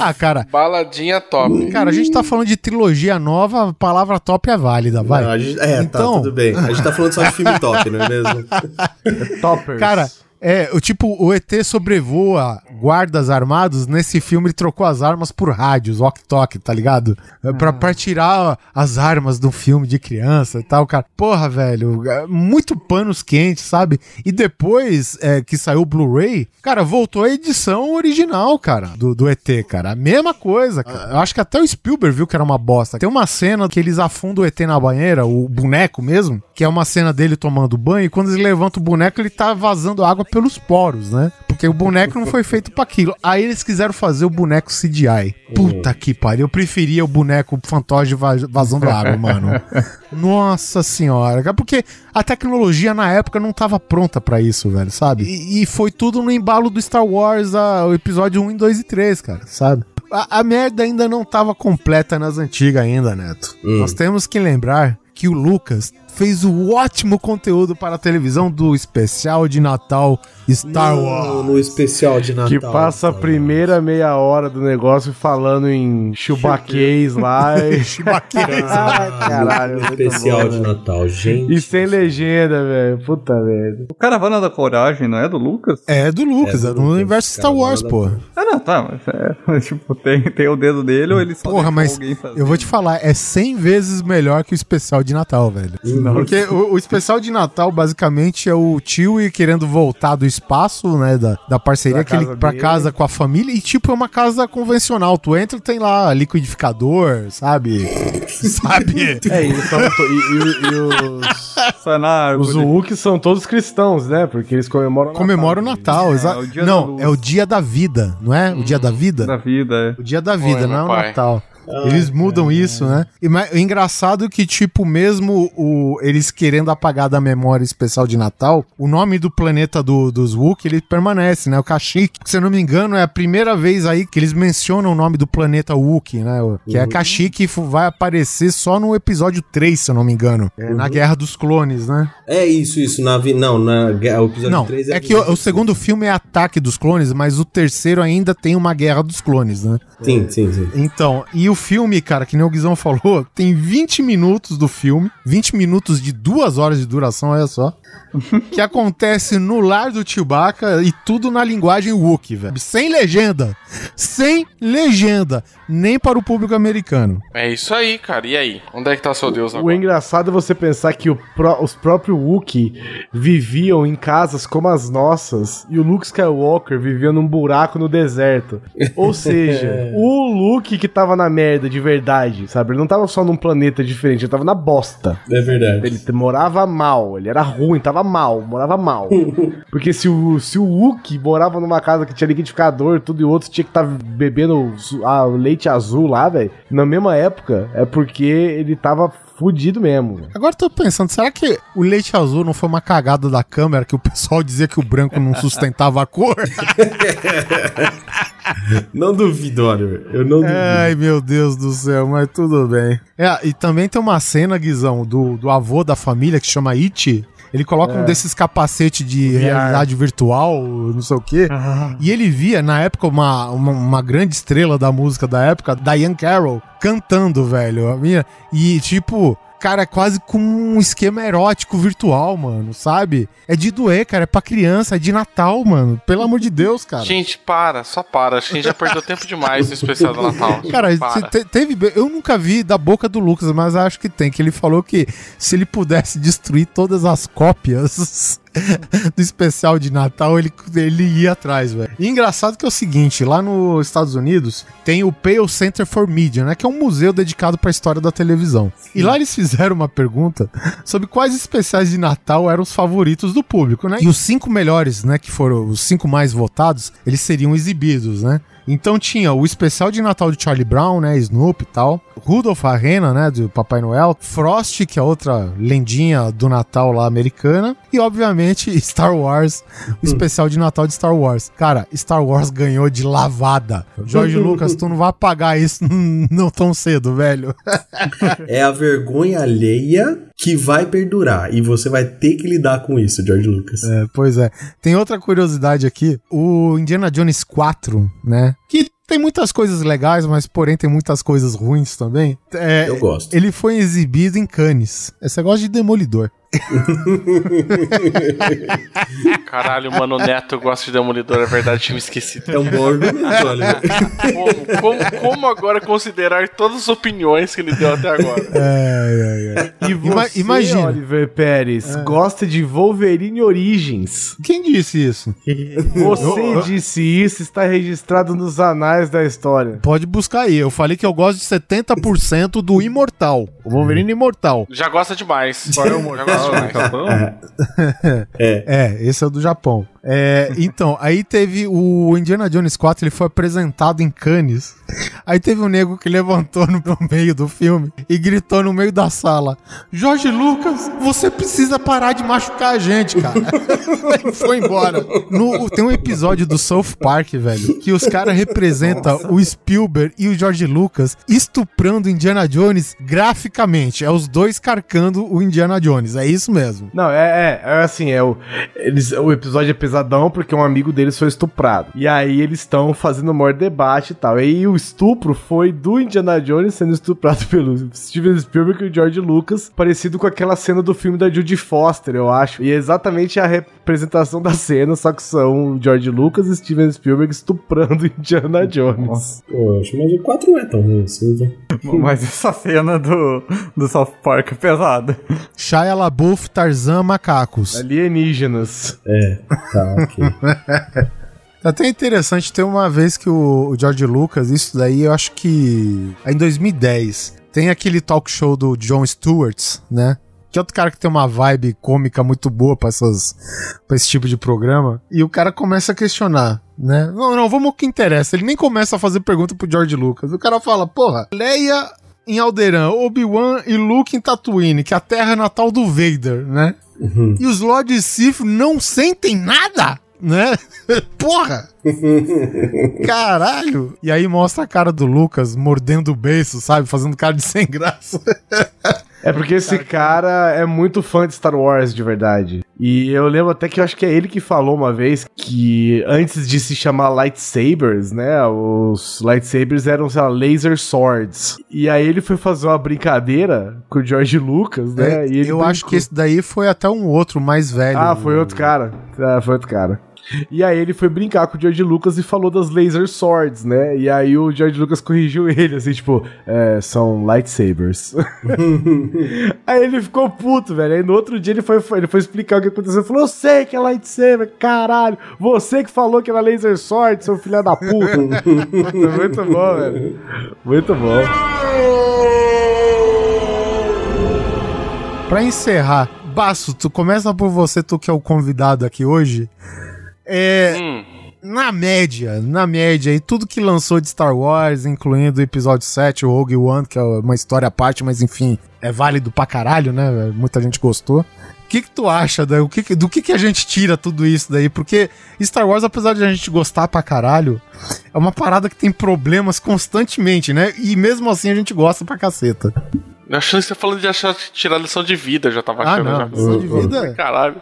Ah, cara,
Baladinha top.
cara, a gente tá falando de trilogia nova, a palavra top é válida, vai.
Não, gente- é,
Então-
tá, tudo bem. A gente tá falando só de filme top, não é mesmo? <laughs>
Toppers.
Cara, é, o tipo, o ET sobrevoa guardas armados, nesse filme ele trocou as armas por rádios, walkie-talkie, tá ligado? É, Pra, pra tirar as armas do filme de criança e tal, cara. Porra, velho, é, muito panos quentes, sabe? E depois é, que saiu o Blu-ray, cara, voltou a edição original, cara, do, do ET, cara. A mesma coisa, cara. Eu acho que até o Spielberg viu que era uma bosta. Tem uma cena que eles afundam o ET na banheira, o boneco mesmo, que é uma cena dele tomando banho, e quando eles levantam o boneco, ele tá vazando água pelos poros, né? Porque o boneco não foi feito pra aquilo. Aí eles quiseram fazer o boneco CGI. Puta que pariu. Eu preferia o boneco fantoche va- vazando água, mano. <laughs> Nossa senhora. Porque a tecnologia na época não tava pronta pra isso, velho, sabe? E, e foi tudo no embalo do Star Wars, a- o episódio 1, 2 e 3, cara, sabe? A, a merda ainda não tava completa nas antigas ainda, Neto. Nós temos que lembrar que o Lucas fez o ótimo conteúdo para a televisão do especial de Natal Star Wars.
No, no especial de Natal.
Que passa a primeira meia hora do negócio falando em chubaquês lá. e... <laughs> ah, caralho.
No
muito
especial
bom,
de. Natal, gente.
E sem legenda, velho. Puta merda.
O Caravana da Coragem não é do Lucas?
É do Lucas,
É
é
do
do
Lucas,
universo Star Wars,
nada
pô.
Ah, não, tá, mas é, mas, <laughs> tipo, tem, tem o dedo dele ou ele só
Porra, mas eu vou te falar, é 100 vezes melhor que o especial de Natal, velho. Porque o, o especial de Natal, basicamente, é o tio ir querendo voltar do espaço, né, da, da parceria,
Pra
que ele,
casa
pra
dele.
casa com a família, e tipo, é uma casa convencional. Tu entra e tem lá liquidificador, sabe? <laughs> sabe?
É, e, e, e- e os, <laughs> os Wookiees são todos cristãos, né? Porque eles comemoram o Natal.
Comemora o Natal,
É,
exato.
o dia da
Não, é o dia da vida, não é? O dia da vida?
da vida, é.
O dia da vida,
Oi,
não é o
pai.
Natal. Eles mudam isso, né? E ma- o engraçado é que, tipo, mesmo o, eles querendo apagar da memória especial de Natal, o nome do planeta do, dos Wookiee, ele permanece, né? O Kashyyyk. Se eu não me engano, é a primeira vez aí que eles mencionam o nome do planeta Wookiee, né? Que é Kashyyyk e fu- vai aparecer só no episódio 3, se eu não me engano. É, na Guerra dos Clones, né?
É isso, isso. Na, vi- não, na, o episódio
Não,
3
é que o, o segundo filme é Ataque dos Clones, mas o terceiro ainda tem uma Guerra dos Clones, né?
Sim, sim, sim.
Então, e o filme, cara, que nem o Guizão falou, tem 20 minutos do filme, 20 minutos de duas horas de duração, olha só. <laughs> que acontece no lar do Chewbacca e tudo na linguagem Wookiee, velho. Sem legenda. Sem legenda. Nem para o público americano.
É isso aí, cara. E aí? Onde é que tá seu Deus
O
agora?
engraçado é você pensar que o pró- os próprios Wookiee viviam em casas como as nossas e o Luke Skywalker vivia num buraco no deserto. Ou <laughs> seja, o Luke que tava na merda de verdade, sabe? Ele não tava só num planeta diferente, ele tava na bosta.
É verdade.
Ele morava mal, ele era ruim, tava mal, morava mal. <laughs> Porque se o, se o Wookie morava numa casa que tinha liquidificador tudo e outro tinha que estar bebendo su- ah, o leite azul lá, velho, na mesma época, é porque ele tava fudido mesmo. velho.
Agora eu tô pensando, será que o leite azul não foi uma cagada da câmera que o pessoal dizia que o branco não sustentava a cor? <laughs>
Não duvido, Oliver. Eu não duvido.
Ai, meu Deus do céu, mas tudo bem. É, e também tem uma cena, Guizão, do, do avô da família que chama It. Ele coloca um desses capacetes de
VR.
realidade virtual, não sei o quê. E ele via, na época, uma, uma, uma grande estrela da música da época, Diane Carroll, cantando, velho. A minha, e, tipo, cara, é quase com um esquema erótico virtual, mano, sabe? É de doer, cara. É pra criança, é de Natal, mano. Pelo amor de Deus, cara.
Gente, para, só para. A gente já perdeu tempo demais no especial do Natal. <laughs>
Cara, te- teve. Eu nunca vi da boca do Lucas, mas acho que tem. Que ele falou que se ele pudesse destruir todas as cópias <laughs> <laughs> do especial de Natal, ele, ele ia atrás, velho. E engraçado que é o seguinte: lá nos Estados Unidos tem o Pale Center for Media, né? Que é um museu dedicado pra história da televisão. E lá eles fizeram uma pergunta sobre quais especiais de Natal eram os favoritos do público, né? E os cinco melhores, né? Que foram os cinco mais votados, eles seriam exibidos, né? Então tinha o especial de Natal de Charlie Brown, né? Snoopy e tal. Rudolph a Rena, né? Do Papai Noel. Frost, que é outra lendinha do Natal lá americana. E, obviamente, <laughs> Star Wars. O especial de Natal de Star Wars. Cara, Star Wars ganhou de lavada. George <laughs> Lucas, tu não vai apagar isso <laughs> não tão cedo, velho.
É a vergonha alheia que vai perdurar. E você vai ter que lidar com isso, George Lucas.
É, pois é. Tem outra curiosidade aqui. O Indiana Jones 4, né? Que tem muitas coisas legais, mas porém tem muitas coisas ruins também. É,
Eu gosto.
Ele foi exibido em Cannes. Esse negócio de Demolidor.
Caralho, mano, o Neto gosta de Demolidor, é verdade, tinha me esquecido.
É um bom argumento, Oliver. <laughs>
Como, como, como agora considerar todas as opiniões que ele deu até agora? <laughs>
E
Ima-
você,
imagina.
Oliver Pérez, gosta de Wolverine Origins.
Quem disse isso?
Você disse isso, está registrado nos anais da história.
Pode buscar aí. Eu falei que eu gosto de 70% do Imortal. O Wolverine Imortal.
Já gosta demais. Já gosta demais.
Capão?
É, esse é o do Japão. É, então, aí teve o Indiana Jones 4, ele foi apresentado em Cannes. Aí teve um nego que levantou no, meio do filme e gritou no meio da sala: Jorge Lucas, você precisa parar de machucar a gente, cara. <laughs> foi embora. No- tem um episódio do South Park, velho, que os caras representam o Spielberg e o George Lucas estuprando Indiana Jones graficamente. É os dois carcando o Indiana Jones. É isso mesmo.
Não, é, é, é assim, é o, eles, o episódio é pesadão porque um amigo deles foi estuprado. E aí eles estão fazendo o maior debate e tal. E aí o estupro foi do Indiana Jones sendo estuprado <laughs> pelo Steven Spielberg e o George Lucas, parecido com aquela cena do filme da Judy Foster, eu acho. E é exatamente a representação da cena, só que são o George Lucas e Steven Spielberg estuprando o <laughs> Indiana Jones.
Poxa, mas o 4 não é tão ruim assim, né?
Mas essa cena do, do South Park é pesada.
Shia LaBeouf, Tarzan, Macacos.
Alienígenas.
É, tá,
É <laughs> até interessante, tem uma vez que o, George Lucas, isso daí eu acho que é em 2010, tem aquele talk show do Jon Stewart, né? Que é outro cara que tem uma vibe cômica muito boa pra, essas, pra esse tipo de programa. E o cara começa a questionar, né? Não, não, vamos ao que interessa. Ele nem começa a fazer pergunta pro George Lucas. O cara fala, porra, Leia em Alderan, Obi-Wan e Luke em Tatooine, que é a terra natal do Vader, né? E os Lords Sith não sentem nada, né? <laughs> Porra! <laughs> Caralho! E aí mostra a cara do Lucas mordendo o beiço, sabe? Fazendo cara de sem graça. <laughs>
É porque esse cara é muito fã de Star Wars de verdade. E eu lembro até que eu acho que é ele que falou uma vez que antes de se chamar lightsabers, né? Os lightsabers eram, sei lá, laser swords. E aí ele foi fazer uma brincadeira com o George Lucas, né?
É,
e ele
eu acho
brincou.
que esse daí foi até um outro mais velho.
Ah, foi outro cara. Ah, foi outro cara. E aí ele foi brincar com o George Lucas e falou das laser swords, né? E aí o George Lucas corrigiu <laughs> ele, assim, tipo, é, são lightsabers. <laughs> aí ele ficou puto, velho. Aí no outro dia ele foi, ele foi explicar o que aconteceu. Ele falou, eu sei que é lightsaber, caralho. Você que falou que era laser sword, seu filho da puta. muito, muito bom, velho. Muito bom.
Pra encerrar, Basso, tu começa por você, tu que é o convidado aqui hoje. É.
Hum.
Na média, na média, e tudo que lançou de Star Wars, incluindo o episódio 7, o Rogue One, que é uma história à parte, mas enfim, é válido pra caralho, né? Muita gente gostou. O que, que tu acha da, o que, que- do que, que a gente tira tudo isso daí? Porque Star Wars, apesar de a gente gostar pra caralho, é uma parada que tem problemas constantemente, né? E mesmo assim a gente gosta pra caceta.
Eu achando que você falando de achar tirar lição de vida, já tava
Ah,
achando.
não.
já.
Lição de vida?
Caralho.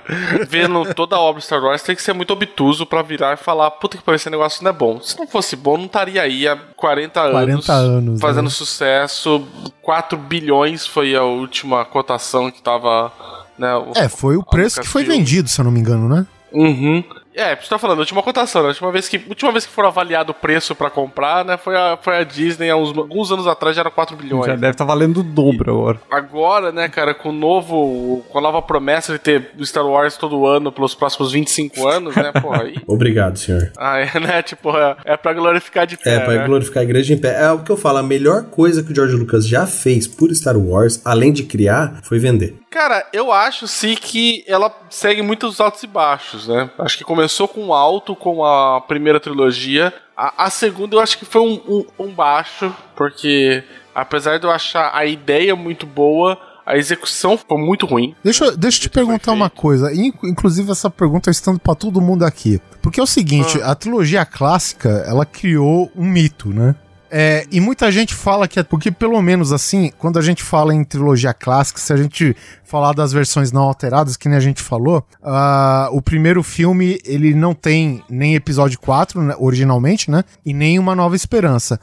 Vendo toda a obra Star Wars, tem que ser muito obtuso pra virar e falar: puta que pariu, esse negócio não é bom. Se não fosse bom, não estaria aí há 40 anos.
40 anos,
Fazendo
né?
sucesso. 4 bilhões foi a última cotação que tava. Né, o-
É, foi o preço que foi vendido, se eu não me engano, né?
Uhum. É, você tá falando, a última cotação, né? A última vez que, última vez que foram avaliado o preço pra comprar, né? Foi a, foi a Disney, há uns, alguns anos atrás já era 4 bilhões.
Já deve estar valendo o dobro agora.
Agora, né, cara, com o novo. Com a nova promessa de ter Star Wars todo ano pelos próximos 25 anos, né, porra, aí. <laughs>
Obrigado, senhor.
Ah, é, né? Tipo, é, é pra glorificar de pé.
É, pra
né?
glorificar a igreja em pé. É o que eu falo, a melhor coisa que o George Lucas já fez por Star Wars, além de criar, foi vender.
Cara, eu acho sim que ela segue muitos altos e baixos, né? Acho que começou com um alto com a primeira trilogia. A, a segunda eu acho que foi um, um- um baixo, porque apesar de eu achar a ideia muito boa, a execução foi muito ruim.
Deixa, eu- deixa eu te perguntar uma coisa, in- inclusive essa pergunta estando pra todo mundo aqui. Porque é o seguinte,
Ah.
a trilogia clássica, ela criou um mito, né? É, e muita gente fala que é porque, pelo menos assim, quando a gente fala em trilogia clássica, se a gente falar das versões não alteradas, que nem a gente falou, ah, o primeiro filme ele não tem nem episódio 4, né, originalmente, né? E nem uma nova esperança.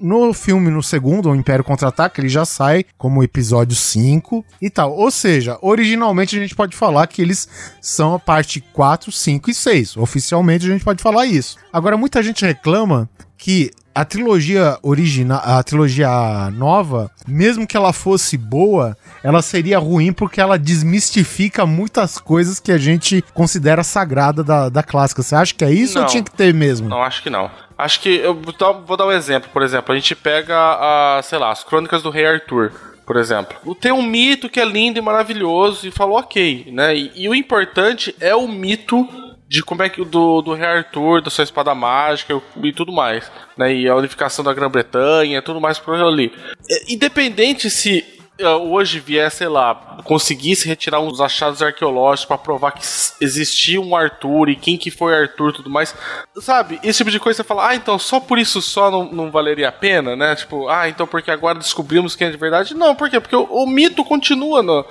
No filme, no segundo, o Império Contra-Ataca, ele já sai como episódio 5 e tal. Ou seja, originalmente a gente pode falar que eles são a parte 4, 5 e 6. Oficialmente a gente pode falar isso. Agora, muita gente reclama que a trilogia original, a trilogia nova, mesmo que ela fosse boa, ela seria ruim porque ela desmistifica muitas coisas que a gente considera sagrada da, da clássica. Você acha que é isso ou
Não.
tinha que ter mesmo?
Não, acho que não. Acho que. Eu vou dar, vou dar um exemplo, por exemplo. A gente pega, a, sei lá, as crônicas do Rei Arthur. Por exemplo, tem um mito que é lindo e maravilhoso e falou ok, né? E, e o importante é o mito de como é que do, do Rei Arthur, da sua espada mágica e tudo mais, né? E a unificação da Grã-Bretanha, tudo mais por ali. É, Independente se hoje vier, sei lá, conseguisse retirar uns achados arqueológicos pra provar que existia um Arthur e quem que foi Arthur e tudo mais, sabe? Esse tipo de coisa você fala, ah, então só por isso só não, não valeria a pena, né? Tipo, ah, então porque agora descobrimos quem é de verdade? Não, por quê? Porque o, o mito continua no-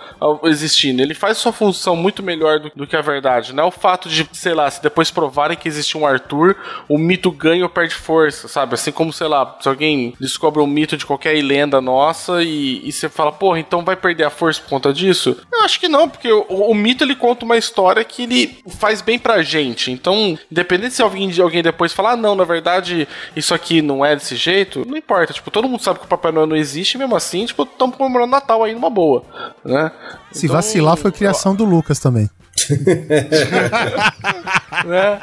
existindo, ele faz sua função muito melhor do, do que a verdade, não é o fato de, sei lá, se depois provarem que existe um Arthur, o mito ganha ou perde força, sabe? Assim como, sei lá, se alguém descobre um mito de qualquer lenda nossa e, e você fala, porra, então vai perder a força por conta disso? Eu acho que não, porque o, o mito ele conta uma história que ele faz bem pra gente. Então, independente se alguém, alguém depois falar, ah, não, na verdade, isso aqui não é desse jeito, não importa. Tipo, todo mundo sabe que o Papai Noel não existe, mesmo assim, tipo, estamos comemorando Natal aí numa boa, né?
Se
Então,
vacilar, foi criação do Lucas também. <laughs>
né?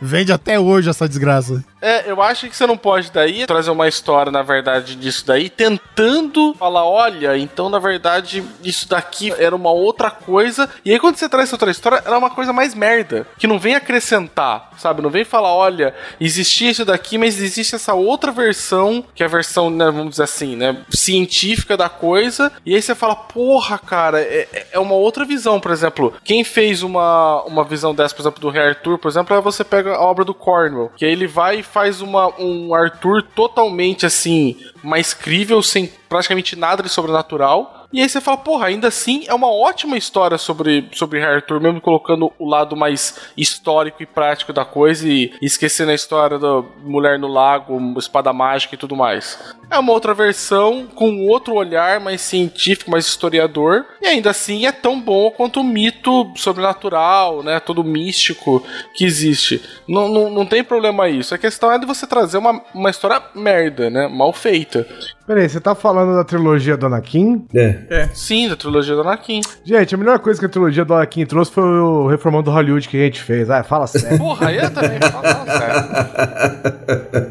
Vende até hoje essa desgraça.
É, eu acho que você não pode daí trazer uma história, na verdade, disso daí, tentando falar, olha, então na verdade isso daqui era uma outra coisa. E aí quando você traz essa outra história, ela é uma coisa mais merda, que não vem acrescentar, sabe? Não vem falar, olha, existia isso daqui, mas existe essa outra versão, que é a versão, né, vamos dizer assim, né, científica da coisa. E aí você fala, porra, cara, é, é uma outra visão, por exemplo. Quem fez uma, uma visão dessa, por exemplo, do Rei Arthur, por exemplo, é você pega a obra do Cornwell, que aí ele vai e faz uma, um Arthur totalmente assim, mais crível, sem praticamente nada de sobrenatural. E aí você fala, porra, ainda assim é uma ótima história sobre, sobre Rei Arthur, mesmo colocando o lado mais histórico e prático da coisa e esquecendo a história da mulher no lago, espada mágica e tudo mais. É uma outra versão com outro olhar mais científico, mais historiador, e ainda assim é tão bom quanto o mito sobrenatural, né, todo místico que existe. Não, não, não tem problema isso. A questão é de você trazer uma, uma história merda, né, mal feita.
Peraí, você tá falando da trilogia do Anakin?
É.
Sim, da trilogia do Anakin.
Gente, a melhor coisa que a trilogia do Anakin trouxe foi o reformando Hollywood que a gente fez. Ah, fala sério.
Porra, eu também falo sério.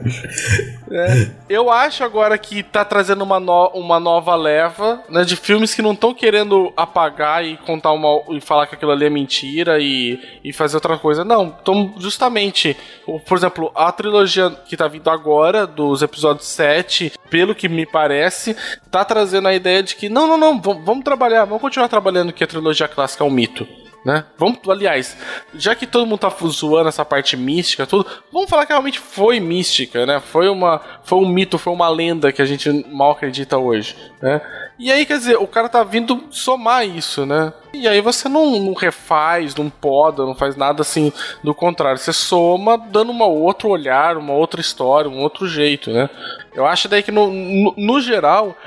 <laughs> É, eu acho agora que tá trazendo uma, no- uma nova leva né, de filmes que não estão querendo apagar e contar uma e falar que aquilo ali é mentira e, e fazer outra coisa. Não, então justamente, por exemplo, a trilogia que tá vindo agora, dos episódios 7, pelo que me parece, tá trazendo a ideia de que não, não, não, vamos, trabalhar, vamos continuar trabalhando que a trilogia clássica é um mito. Né? Vamos, aliás, já que todo mundo tá zoando essa parte mística, tudo, vamos falar que realmente foi mística, né? Foi uma, foi um mito, foi uma lenda que a gente mal acredita hoje, né? E aí, quer dizer, o cara tá vindo somar isso, né? E aí você não, não refaz, não poda, não faz nada assim do contrário. Você soma dando um outro olhar, uma outra história, um outro jeito, né? Eu acho daí que no, no, no geral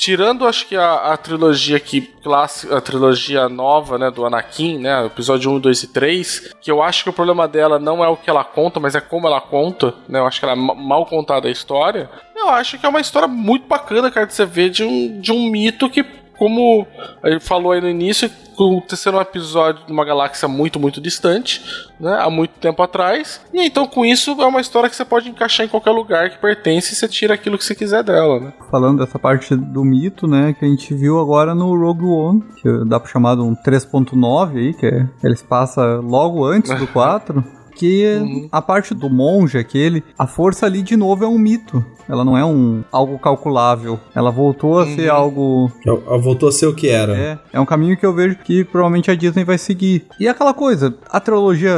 Tirando, acho que a, a trilogia que clássica, a trilogia nova, né, do Anakin, né, episódio 1, 2 e 3, que eu acho que o problema dela não é o que ela conta, mas é como ela conta, né, eu acho que ela é ma- mal contada a história. Eu acho que é uma história muito bacana, cara, de você ver de um, de um mito que, como ele falou aí no início, aconteceu num episódio de uma galáxia muito, muito distante, né, há muito tempo atrás. E então, com isso, é uma história que você pode encaixar em qualquer lugar que pertence e você tira aquilo que você quiser dela, né.
Falando dessa parte do mito, né, que a gente viu agora no Rogue One, que dá pra chamar de um 3.9 aí, que é, eles passam logo antes do 4. <laughs> Que a parte do monge, aquele, a força ali de novo é um mito. Ela não é um algo calculável. Ela voltou a ser algo
Ela Voltou a ser o que era.
é, é um caminho que eu vejo que provavelmente a Disney vai seguir. E aquela coisa, a trilogia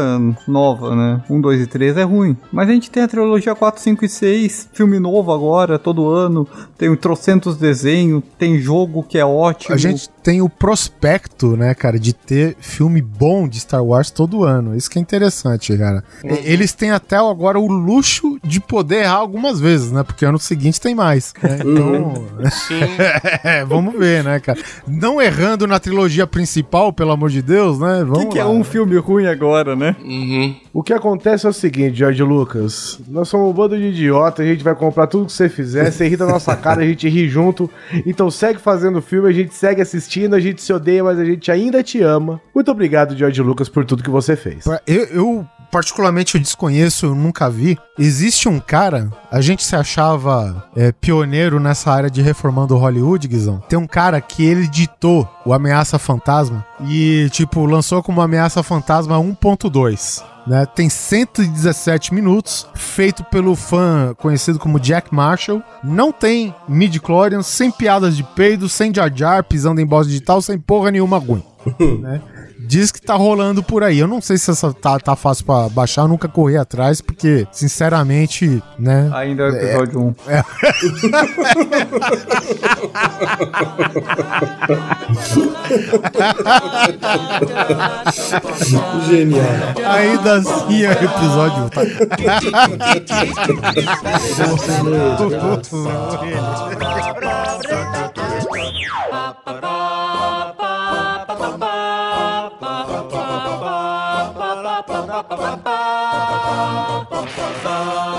nova, né? 1, 2 e 3 é ruim. Mas a gente tem a trilogia 4, 5 e 6, filme novo agora, todo ano. Tem um trocentos desenho, tem jogo que é ótimo.
A gente tem o prospecto, né, cara, de ter filme bom de Star Wars todo ano. Isso que é interessante, cara. E- Eles têm até agora o luxo de poder errar algumas vezes, né? Porque ano seguinte tem mais. né? Então,
Sim. <laughs>
é, vamos ver, né, cara? Não errando na trilogia principal, pelo amor de Deus, né?
O
Vamos
que, que é
lá.
um filme ruim agora, né?
Uhum.
O que acontece é o seguinte, George Lucas. Nós somos um bando de idiota, a gente vai comprar tudo que você fizer, você ri da nossa cara, a gente ri junto. Então segue fazendo filme, a gente segue assistindo, a gente se odeia, mas a gente ainda te ama. Muito obrigado, George Lucas, por tudo que você fez.
Eu, eu, particularmente, eu desconheço, eu nunca vi. Existe um cara, a gente se achava é, pioneiro nessa área de reformando Hollywood, Guizão. Tem um cara que ele ditou o Ameaça Fantasma e, tipo, lançou como Ameaça Fantasma 1.2. Né? Tem 117 minutos, feito pelo fã conhecido como Jack Marshall. Não tem midi-chlorians, sem piadas de peido, sem jar jar, pisando em boss digital, sem porra nenhuma ruim. <laughs> né? Diz que tá rolando por aí. Eu não sei se essa tá, tá fácil pra baixar, eu nunca corri atrás, porque, sinceramente, né?
Ainda é o episódio 1.
Genial.
Ainda assim é o episódio. Tá... <laughs>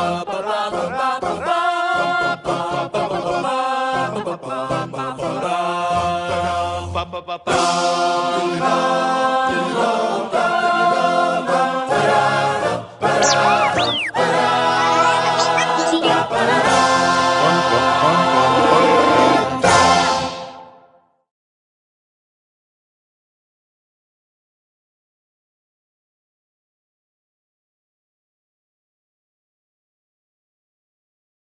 ba ba